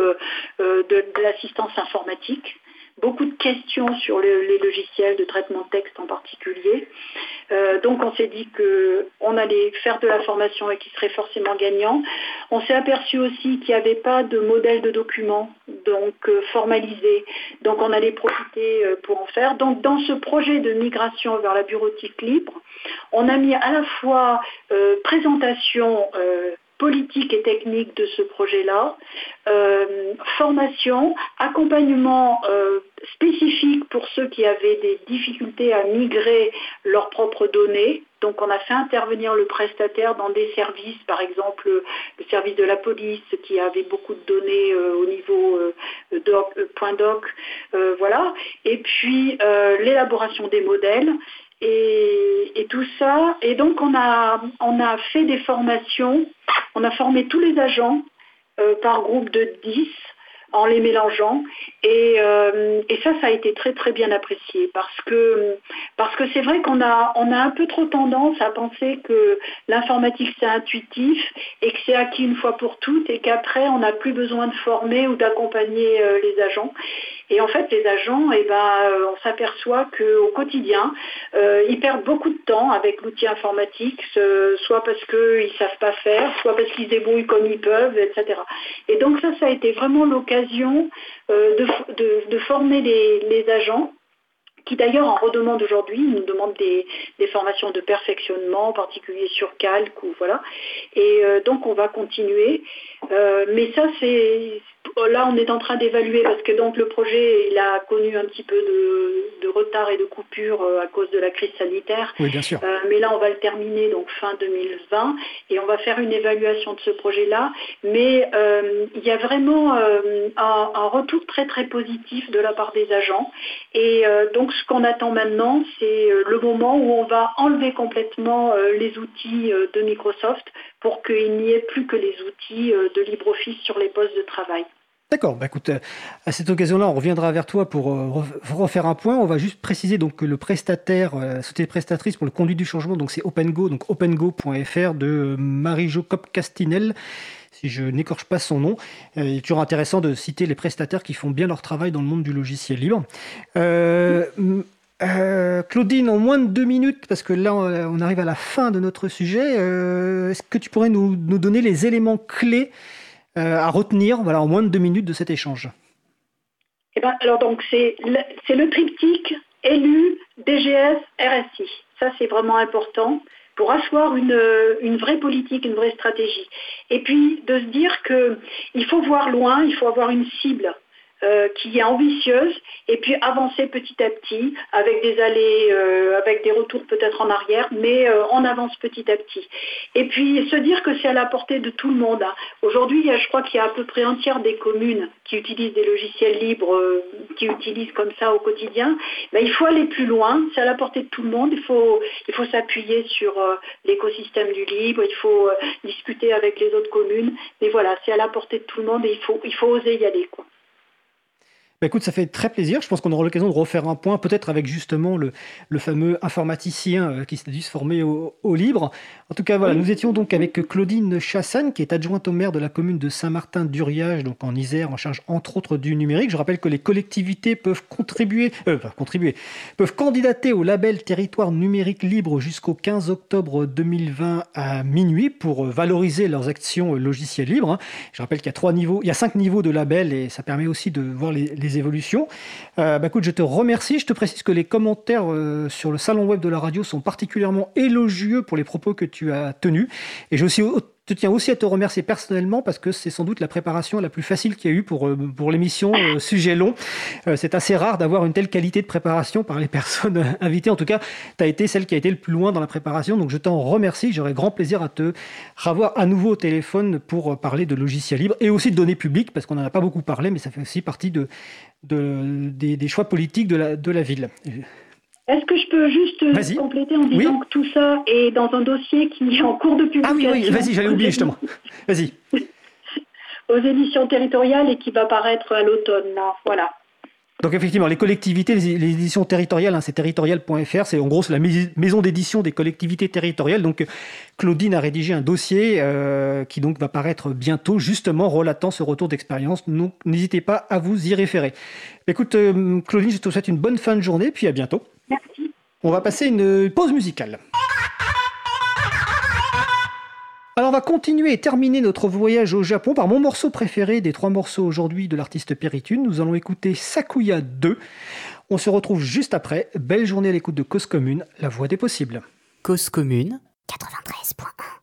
de l'assistance informatique beaucoup de questions sur les logiciels de traitement de texte en particulier. Euh, donc on s'est dit qu'on allait faire de la formation et qu'il serait forcément gagnant. On s'est aperçu aussi qu'il n'y avait pas de modèle de document donc euh, formalisé. Donc on allait profiter euh, pour en faire. Donc dans ce projet de migration vers la bureautique libre, on a mis à la fois présentation politique et technique de ce projet-là, euh, formation, accompagnement euh, spécifique pour ceux qui avaient des difficultés à migrer leurs propres données. Donc on a fait intervenir le prestataire dans des services, par exemple le service de la police qui avait beaucoup de données euh, au niveau doc, point doc, voilà. Et puis l'élaboration des modèles et, tout ça. Et donc on a, on a fait des formations, on a formé tous les agents euh, par groupe de 10 en les mélangeant. Euh, et, ça, ça a été très très bien apprécié parce que parce que c'est vrai qu'on a on a un peu trop tendance à penser que l'informatique c'est intuitif et que c'est acquis une fois pour toutes et qu'après on n'a plus besoin de former ou d'accompagner euh, les agents. Et en fait, les agents, eh ben, euh, on s'aperçoit qu'au quotidien, ils perdent beaucoup de temps avec l'outil informatique, soit parce qu'ils ne savent pas faire, soit parce qu'ils débrouillent comme ils peuvent, etc. Et donc ça, ça a été vraiment l'occasion euh, de, former les, agents qui d'ailleurs en redemandent aujourd'hui, ils nous demandent des, formations de perfectionnement, en particulier sur calque ou voilà. Et euh, donc on va continuer. Euh, mais ça c'est là on est en train d'évaluer parce que donc le projet il a connu un petit peu de, retard et de coupure à cause de la crise sanitaire. Oui bien sûr. mais là on va le terminer donc fin 2020 et on va faire une évaluation de ce projet là. Mais il y a vraiment un, un, retour très très positif de la part des agents. Et donc ce qu'on attend maintenant, c'est le moment où on va enlever complètement les outils de Microsoft pour qu'il n'y ait plus que les outils de LibreOffice sur les postes de travail. D'accord, bah écoute, à cette occasion-là, on reviendra vers toi pour refaire un point. On va juste préciser donc que le prestataire, la société prestatrice pour le conduit du changement, donc c'est OpenGo, donc opengo.fr de Marie-Jo Cop-Castinel si je n'écorche pas son nom. Euh, il est toujours intéressant de citer les prestataires qui font bien leur travail dans le monde du logiciel libre. Euh, euh, Claudine, en moins de deux minutes, parce que là on arrive à la fin de notre sujet, est-ce que tu pourrais nous, donner les éléments clés à retenir voilà, en moins de deux minutes de cet échange? Eh ben, alors donc c'est le, le triptyque élu, DGS, RSI. Ça c'est vraiment important pour asseoir une, vraie politique, une vraie stratégie. Et puis de se dire qu'il faut voir loin, il faut avoir une cible. Euh, qui est ambitieuse et puis avancer petit à petit avec des allées, euh, avec des retours peut-être en arrière, mais euh, on avance petit à petit. Et puis se dire que c'est à la portée de tout le monde. Hein. Aujourd'hui, je crois qu'il y a à peu près un tiers des communes qui utilisent des logiciels libres, qui utilisent comme ça au quotidien. Mais il faut aller plus loin, c'est à la portée de tout le monde. Il faut, s'appuyer sur l'écosystème du libre, il faut discuter avec les autres communes. Mais voilà, c'est à la portée de tout le monde et il faut, oser y aller. Bah, écoute, ça fait très plaisir. Je pense qu'on aura l'occasion de refaire un point, peut-être avec justement le, fameux informaticien euh, qui s'est dû se former au, Libre. En tout cas, voilà, nous étions donc avec Claudine Chassagne, qui est adjointe au maire de la commune de Saint-Martin-d'Uriage, donc en Isère, en charge entre autres du numérique. Je rappelle que les collectivités peuvent contribuer, euh, peuvent candidater au label territoire numérique libre jusqu'au 15 octobre 2020 à minuit pour valoriser leurs actions logicielles libres. Hein. Je rappelle qu'il y a trois niveaux, il y a cinq niveaux de label et ça permet aussi de voir les évolutions. Euh, bah, écoute, je te remercie. Je te précise que les commentaires euh, sur le salon web de la radio sont particulièrement élogieux pour les propos que tu as tenus. Et j'ai aussi je tiens aussi à te remercier personnellement parce que c'est sans doute la préparation la plus facile qu'il y a eu pour, euh, pour l'émission Sujet long. c'est assez rare d'avoir une telle qualité de préparation par les personnes [laughs] invitées. En tout cas, tu as été celle qui a été le plus loin dans la préparation. Donc je t'en remercie. J'aurai grand plaisir à te revoir à nouveau au téléphone pour parler de logiciels libres et aussi de données publiques parce qu'on n'en a pas beaucoup parlé, mais ça fait aussi partie de, de, des, choix politiques de la, de la ville. Est-ce que je peux juste compléter en disant que tout ça est dans un dossier qui est en cours de publication Ah oui, oui, vas-y, j'allais oublier justement. [laughs] Vas-y. aux éditions territoriales et qui va paraître à l'automne, là. Voilà. Donc effectivement, les collectivités, les, éditions territoriales, hein, c'est territorial.fr, c'est en gros la maison d'édition des collectivités territoriales. Donc Claudine a rédigé un dossier euh, qui donc va paraître bientôt, justement relatant ce retour d'expérience. N'hésitez pas à vous y référer. Écoute, euh, Claudine, je te souhaite une bonne fin de journée, puis à bientôt. Merci. On va passer une pause musicale. Alors on va continuer et terminer notre voyage au Japon par mon morceau préféré des trois morceaux aujourd'hui de l'artiste Péritune. Nous allons écouter Sakuya 2. On se retrouve juste après. Belle journée à l'écoute de Cause Commune, la voix des possibles. Cause Commune 93.1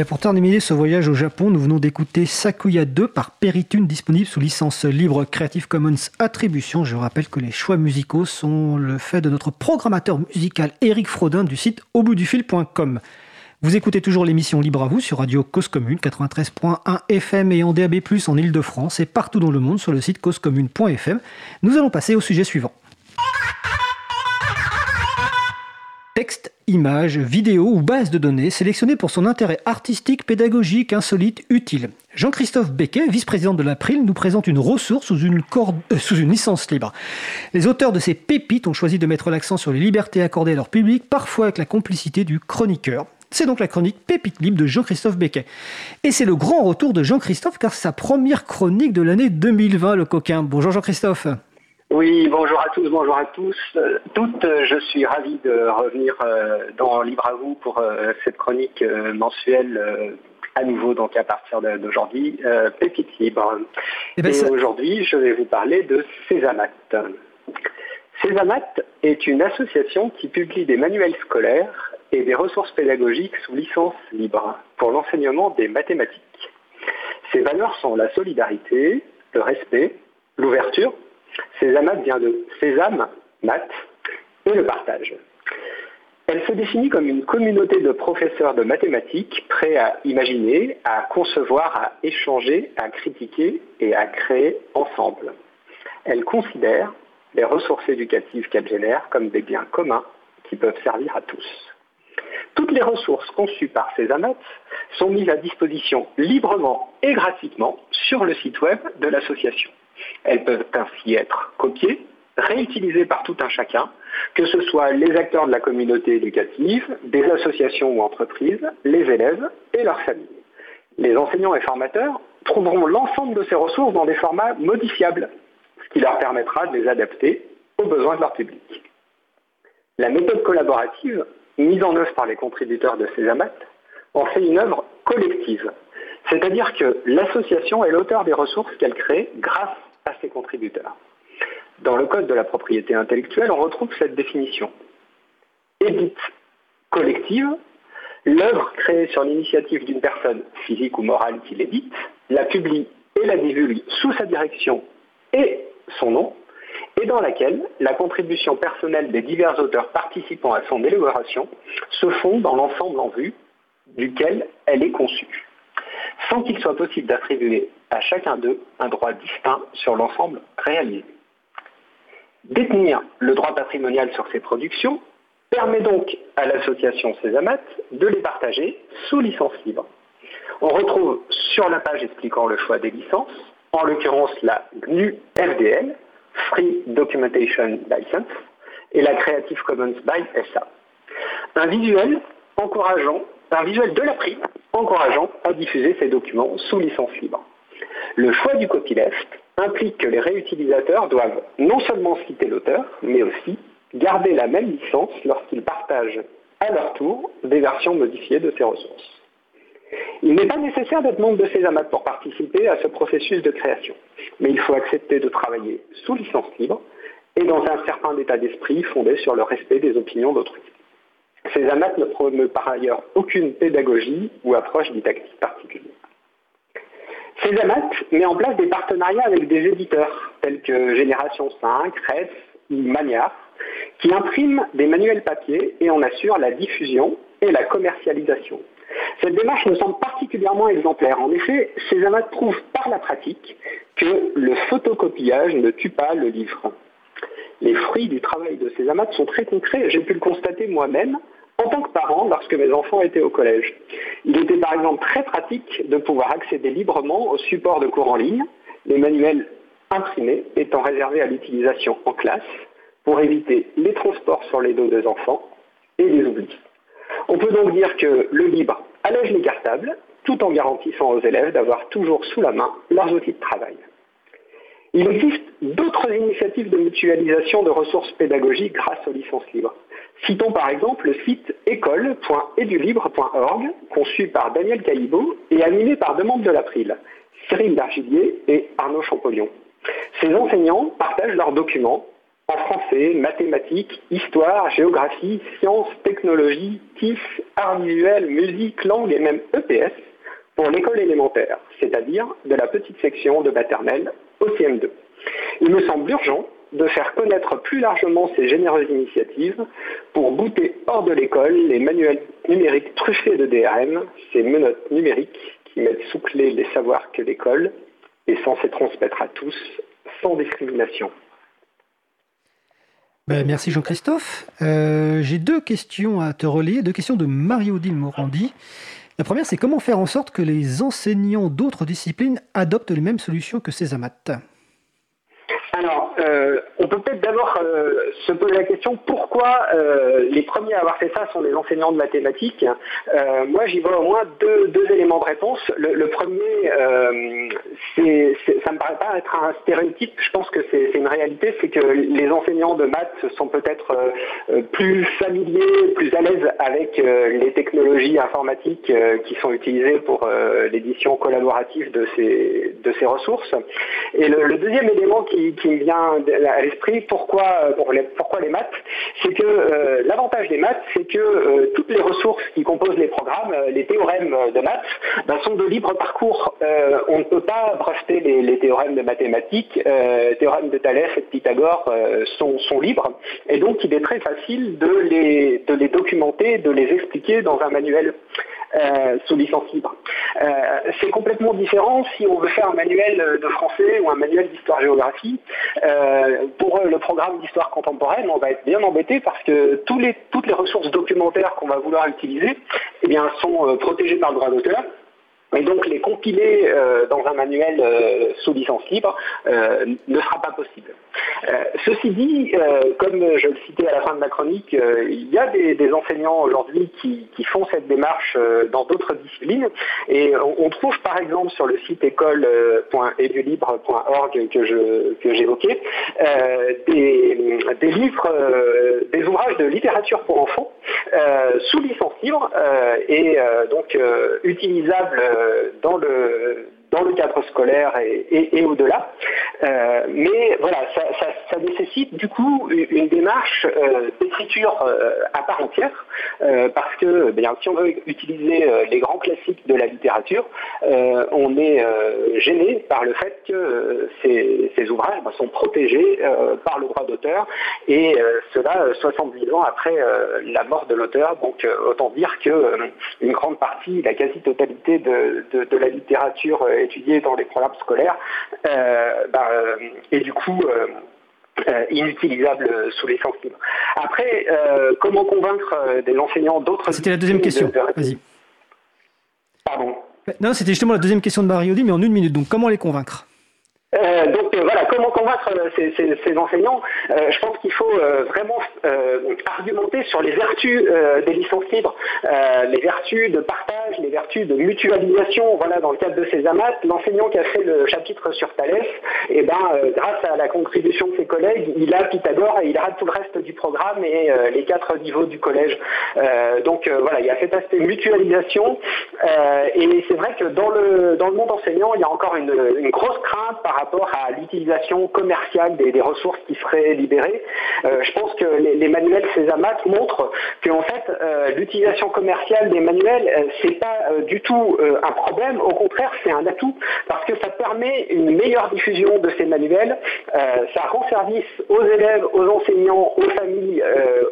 bien, pour terminer ce voyage au Japon, nous venons d'écouter Sakuya 2 par Peritune, disponible sous licence libre Creative Commons Attribution. Je rappelle que les choix musicaux sont le fait de notre programmateur musical Eric Frodin du site auboutdufil.com. Vous écoutez toujours l'émission Libre à vous sur Radio Cause Commune 93.1 FM et en DAB+, en Ile-de-France et partout dans le monde sur le site causecommune.fm. Nous allons passer au sujet suivant. Texte, images, vidéos ou bases de données sélectionnées pour son intérêt artistique, pédagogique, insolite, utile. Jean-Christophe Becquet, vice-président de l'April, nous présente une ressource sous une, euh, sous une licence libre. Les auteurs de ces pépites ont choisi de mettre l'accent sur les libertés accordées à leur public, parfois avec la complicité du chroniqueur. C'est donc la chronique Pépite Libre de Jean-Christophe Becquet. Et c'est le grand retour de Jean-Christophe car c'est sa première chronique de l'année 2020, le coquin. Bonjour Jean-Christophe. Oui, bonjour à tous, bonjour à tous. Euh, toutes, euh, je suis ravi de revenir euh, dans Libre à vous pour cette chronique mensuelle à nouveau donc à partir d'aujourd'hui, Pépite Libre. Eh ben, Et, aujourd'hui, je vais vous parler de Césamat. Césamat est une association qui publie des manuels scolaires et des ressources pédagogiques sous licence libre pour l'enseignement des mathématiques. Ces valeurs sont la solidarité, le respect, l'ouverture, Césamat vient de sésame, mat, et le partage. Elle se définit comme une communauté de professeurs de mathématiques prêts à imaginer, à concevoir, à échanger, à critiquer et à créer ensemble. Elle considère les ressources éducatives qu'elle génère comme des biens communs qui peuvent servir à tous. Toutes les ressources conçues par ces sont mises à disposition librement et gratuitement sur le site web de l'association. Elles peuvent ainsi être copiées, réutilisées par tout un chacun, que ce soit les acteurs de la communauté éducative, des associations ou entreprises, les élèves et leurs familles. Les enseignants et formateurs trouveront l'ensemble de ces ressources dans des formats modifiables, ce qui leur permettra de les adapter aux besoins de leur public. La méthode collaborative, mise en œuvre par les contributeurs de ces AMAT, en fait une œuvre collective, c'est-à-dire que l'association est l'auteur des ressources qu'elle crée grâce ses contributeurs. Dans le Code de la propriété intellectuelle, on retrouve cette définition. Édite collective, l'œuvre créée sur l'initiative d'une personne physique ou morale qui l'édite, la publie et la divulgue sous sa direction et son nom, et dans laquelle la contribution personnelle des divers auteurs participant à son élaboration se fond dans l'ensemble en vue duquel elle est conçue sans qu'il soit possible d'attribuer à chacun d'eux un droit distinct sur l'ensemble réalisé. Détenir le droit patrimonial sur ces productions permet donc à l'association Césamat de les partager sous licence libre. On retrouve sur la page expliquant le choix des licences, en l'occurrence la GNU FDL, Free Documentation License, et la Creative Commons by SA. Un visuel encourageant un visuel de la prime encourageant à diffuser ces documents sous licence libre. Le choix du copyleft implique que les réutilisateurs doivent non seulement citer l'auteur, mais aussi garder la même licence lorsqu'ils partagent à leur tour des versions modifiées de ces ressources. Il n'est pas nécessaire d'être membre de ces amas pour participer à ce processus de création, mais il faut accepter de travailler sous licence libre et dans un certain état d'esprit fondé sur le respect des opinions d'autrui. Ces amas ne promeut par ailleurs aucune pédagogie ou approche didactique particulière. Ces amat met en place des partenariats avec des éditeurs tels que Génération 5, RES ou Maniar, qui impriment des manuels papier et en assurent la diffusion et la commercialisation. Cette démarche me semble particulièrement exemplaire. En effet, ces amas prouvent par la pratique que le photocopiage ne tue pas le livre. Les fruits du travail de ces sont très concrets. J'ai pu le constater moi-même en tant que parent lorsque mes enfants étaient au collège. Il était par exemple très pratique de pouvoir accéder librement aux supports de cours en ligne, les manuels imprimés étant réservés à l'utilisation en classe pour éviter les transports sur les dos des enfants et les oublis. On peut donc dire que le libre allège les cartables tout en garantissant aux élèves d'avoir toujours sous la main leurs outils de travail. Il existe d'autres initiatives de mutualisation de ressources pédagogiques grâce aux licences libres. Citons par exemple le site école.edulibre.org, conçu par Daniel Caillibot et animé par deux membres de l'April, Cyril Dargillier et Arnaud Champollion. Ces enseignants partagent leurs documents en français, mathématiques, histoire, géographie, sciences, technologie, TIF, art visuel, musique, langue et même EPS pour l'école élémentaire, c'est-à-dire de la petite section de maternelle au CM2. Il me semble urgent de faire connaître plus largement ces généreuses initiatives pour bouter hors de l'école les manuels numériques truffés de DRM, ces menottes numériques qui mettent sous clé les savoirs que l'école est censée transmettre à tous sans discrimination. Ben, merci Jean-Christophe. Euh, j'ai deux questions à te relayer, deux questions de Marie-Odile Morandi. La première, c'est comment faire en sorte que les enseignants d'autres disciplines adoptent les mêmes solutions que Césamat alors, euh, on peut peut-être d'abord euh, se poser la question pourquoi euh, les premiers à avoir fait ça sont les enseignants de mathématiques? moi, j'y vois au moins deux, éléments de réponse. Le, premier, c'est, ça me paraît pas être un stéréotype. Je pense que c'est, une réalité, c'est que les enseignants de maths sont peut-être plus familiers, plus à l'aise avec les technologies informatiques qui sont utilisées pour l'édition collaborative de ces, de ces ressources. Et le, deuxième élément qui me vient à l'esprit. Pourquoi, euh, les, pourquoi les maths? C'est que euh, l'avantage des maths, c'est que euh, toutes les ressources qui composent les programmes, les théorèmes de maths, ben, sont de libre parcours. on ne peut pas breveter les, théorèmes de mathématiques. théorèmes de Thalès et de Pythagore sont, sont, libres. Et donc, il est très facile de les, de les documenter, de les expliquer dans un manuel. Euh, sous licence libre. Euh, c'est complètement différent si on veut faire un manuel de français ou un manuel d'histoire-géographie. Euh, pour le programme d'histoire contemporaine, on va être bien embêté parce que les, toutes les ressources documentaires qu'on va vouloir utiliser eh bien, sont protégées par le droit d'auteur. Et donc les compiler euh, dans un manuel euh, sous licence libre euh, ne sera pas possible. ceci dit, comme je le citais à la fin de ma chronique, il y a des, enseignants aujourd'hui qui, font cette démarche dans d'autres disciplines. Et on, trouve par exemple sur le site école.edulibre.org que, j'évoquais des, livres, des ouvrages de littérature pour enfants sous licence libre et donc utilisables dans le dans le cadre scolaire et, au-delà. Euh, mais voilà, ça, nécessite du coup une démarche euh, d'écriture à part entière, parce que bien, si on veut utiliser les grands classiques de la littérature, on est gêné par le fait que ces, ouvrages bah, sont protégés par le droit d'auteur, et cela 70 ans après la mort de l'auteur. Donc autant dire que une grande partie, la quasi-totalité de, la littérature étudiée dans les programmes scolaires euh, bah, euh, est du coup euh, inutilisable sous les libre. Après, comment convaincre des enseignants d'autres... C'était la deuxième question, vas-y. Pardon Non, c'était justement la deuxième question de Marie mais en une minute. Donc, comment les convaincre? Euh, donc euh, voilà, comment convaincre euh, ces, enseignants Je pense qu'il faut vraiment argumenter sur les vertus des licences libres, les vertus de partage, les vertus de mutualisation. Voilà, dans le cadre de ces amas, l'enseignant qui a fait le chapitre sur Thalès, eh ben, grâce à la contribution de ses collègues, il a Pythagore et il a tout le reste du programme et les quatre niveaux du collège. donc voilà, il y a cet aspect mutualisation. et c'est vrai que dans le, dans le monde enseignant, il y a encore une, une grosse crainte par rapport à l'utilisation commerciale des, ressources qui seraient libérées. Euh, je pense que les, manuels Césamat montrent que en fait euh, l'utilisation commerciale des manuels euh, c'est pas du tout un problème, au contraire c'est un atout parce que ça permet une meilleure diffusion de ces manuels, ça rend service aux élèves, aux enseignants, aux familles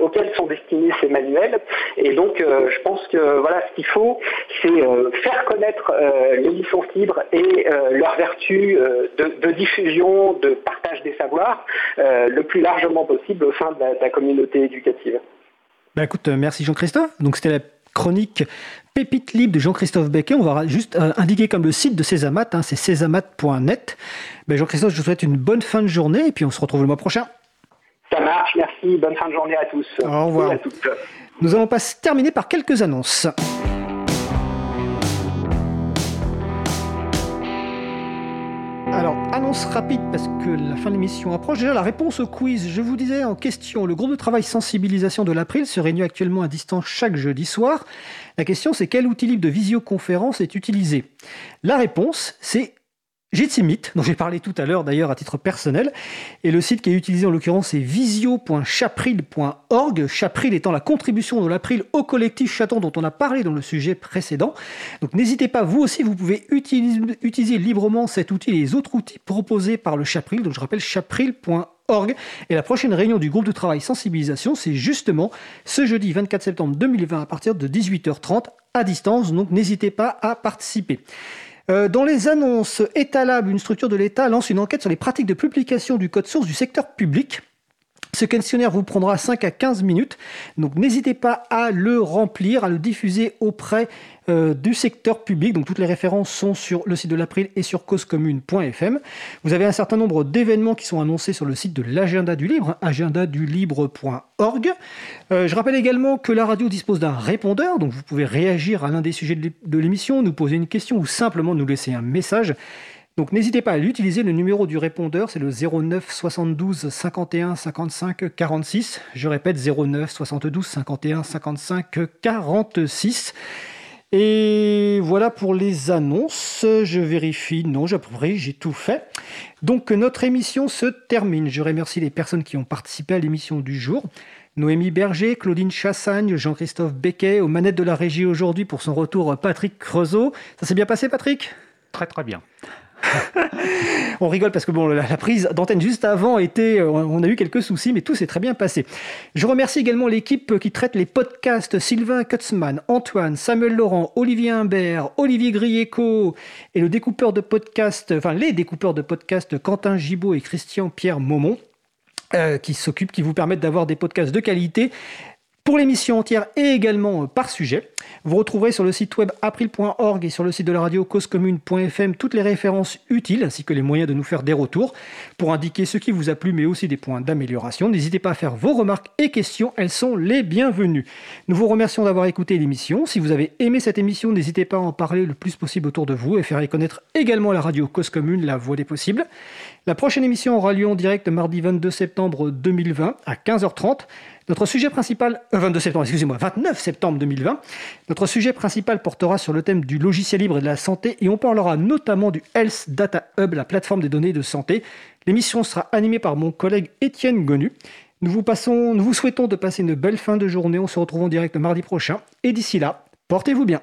auxquelles sont destinés ces manuels. Et donc je pense que voilà ce qu'il faut c'est faire connaître les licences libres et leurs vertus de, de diffusion, de partage des savoirs euh, le plus largement possible au sein de la, communauté éducative. Bah écoute, euh, merci Jean-Christophe. Donc c'était la chronique Pépite libre de Jean-Christophe Becquet. On va juste euh, indiquer comme le site de Césamat, hein, c'est césamat.net. Bah, Jean-Christophe, je vous souhaite une bonne fin de journée et puis on se retrouve le mois prochain. Ça marche, merci. Bonne fin de journée à tous. Au revoir. Nous allons pas terminer par quelques annonces. Annonce rapide parce que la fin de l'émission approche. Déjà, la réponse au quiz. Je vous disais en question, le groupe de travail sensibilisation de l'April se réunit actuellement à distance chaque jeudi soir. La question, c'est quel outil de visioconférence est utilisé? La réponse, c'est Jitsimit, dont j'ai parlé tout à l'heure d'ailleurs à titre personnel, et le site qui est utilisé en l'occurrence c'est visio.chapril.org, Chapril étant la contribution de l'April au collectif Chaton dont on a parlé dans le sujet précédent. Donc n'hésitez pas, vous aussi vous pouvez utiliser, utiliser, librement cet outil et les autres outils proposés par le Chapril, donc je rappelle chapril.org. Et la prochaine réunion du groupe de travail sensibilisation, c'est justement ce jeudi 24 septembre 2020 à partir de 18h30 à distance, donc n'hésitez pas à participer. Euh, dans les annonces, Etalab, une structure de l'État, lance une enquête sur les pratiques de publication du code source du secteur public. Ce questionnaire vous prendra 5 à 15 minutes, donc n'hésitez pas à le remplir, à le diffuser auprès euh, du secteur public. Donc toutes les références sont sur le site de l'April et sur causecommune.fm. Vous avez un certain nombre d'événements qui sont annoncés sur le site de l'agenda du libre, agendadulibre.org. Euh, je rappelle également que la radio dispose d'un répondeur, donc vous pouvez réagir à l'un des sujets de l'émission, nous poser une question ou simplement nous laisser un message. Donc n'hésitez pas à l'utiliser, le numéro du répondeur c'est le 09 72 51 55 46. Je répète 09 72 51 55 46. Et voilà pour les annonces. Je vérifie. Non, j'ai j'ai tout fait. Donc notre émission se termine. Je remercie les personnes qui ont participé à l'émission du jour. Noémie Berger, Claudine Chassagne, Jean-Christophe Becquet, aux manettes de la régie aujourd'hui pour son retour Patrick Creusot. Ça s'est bien passé Patrick? Très très bien. [laughs] on rigole parce que la, prise d'antenne juste avant était, euh, on a eu quelques soucis, mais tout s'est très bien passé. Je remercie également l'équipe qui traite les podcasts Sylvain Kutzmann, Antoine, Samuel Laurent, Olivier Imbert, Olivier Grieco et le découpeur de podcasts, enfin les découpeurs de podcasts Quentin Gibaud et Christian Pierre Maumont. Euh, qui s'occupent, qui vous permettent d'avoir des podcasts de qualité pour l'émission entière et également euh, par sujet. Vous retrouverez sur le site web april.org et sur le site de la radio causecommune.fm toutes les références utiles ainsi que les moyens de nous faire des retours pour indiquer ce qui vous a plu mais aussi des points d'amélioration. N'hésitez pas à faire vos remarques et questions, elles sont les bienvenues. Nous vous remercions d'avoir écouté l'émission. Si vous avez aimé cette émission, n'hésitez pas à en parler le plus possible autour de vous et faire connaître également la radio Cause Commune, la voix des possibles. La prochaine émission aura lieu en direct mardi 22 septembre 2020 à 15h30. Notre sujet principal, 22 euh, septembre, excusez-moi, 29 septembre 2020, notre sujet principal portera sur le thème du logiciel libre et de la santé et on parlera notamment du Health Data Hub, la plateforme des données de santé. L'émission sera animée par mon collègue Étienne Gonu. Nous vous, souhaitons de passer une belle fin de journée. On se retrouve en direct mardi prochain. Et d'ici là, portez-vous bien.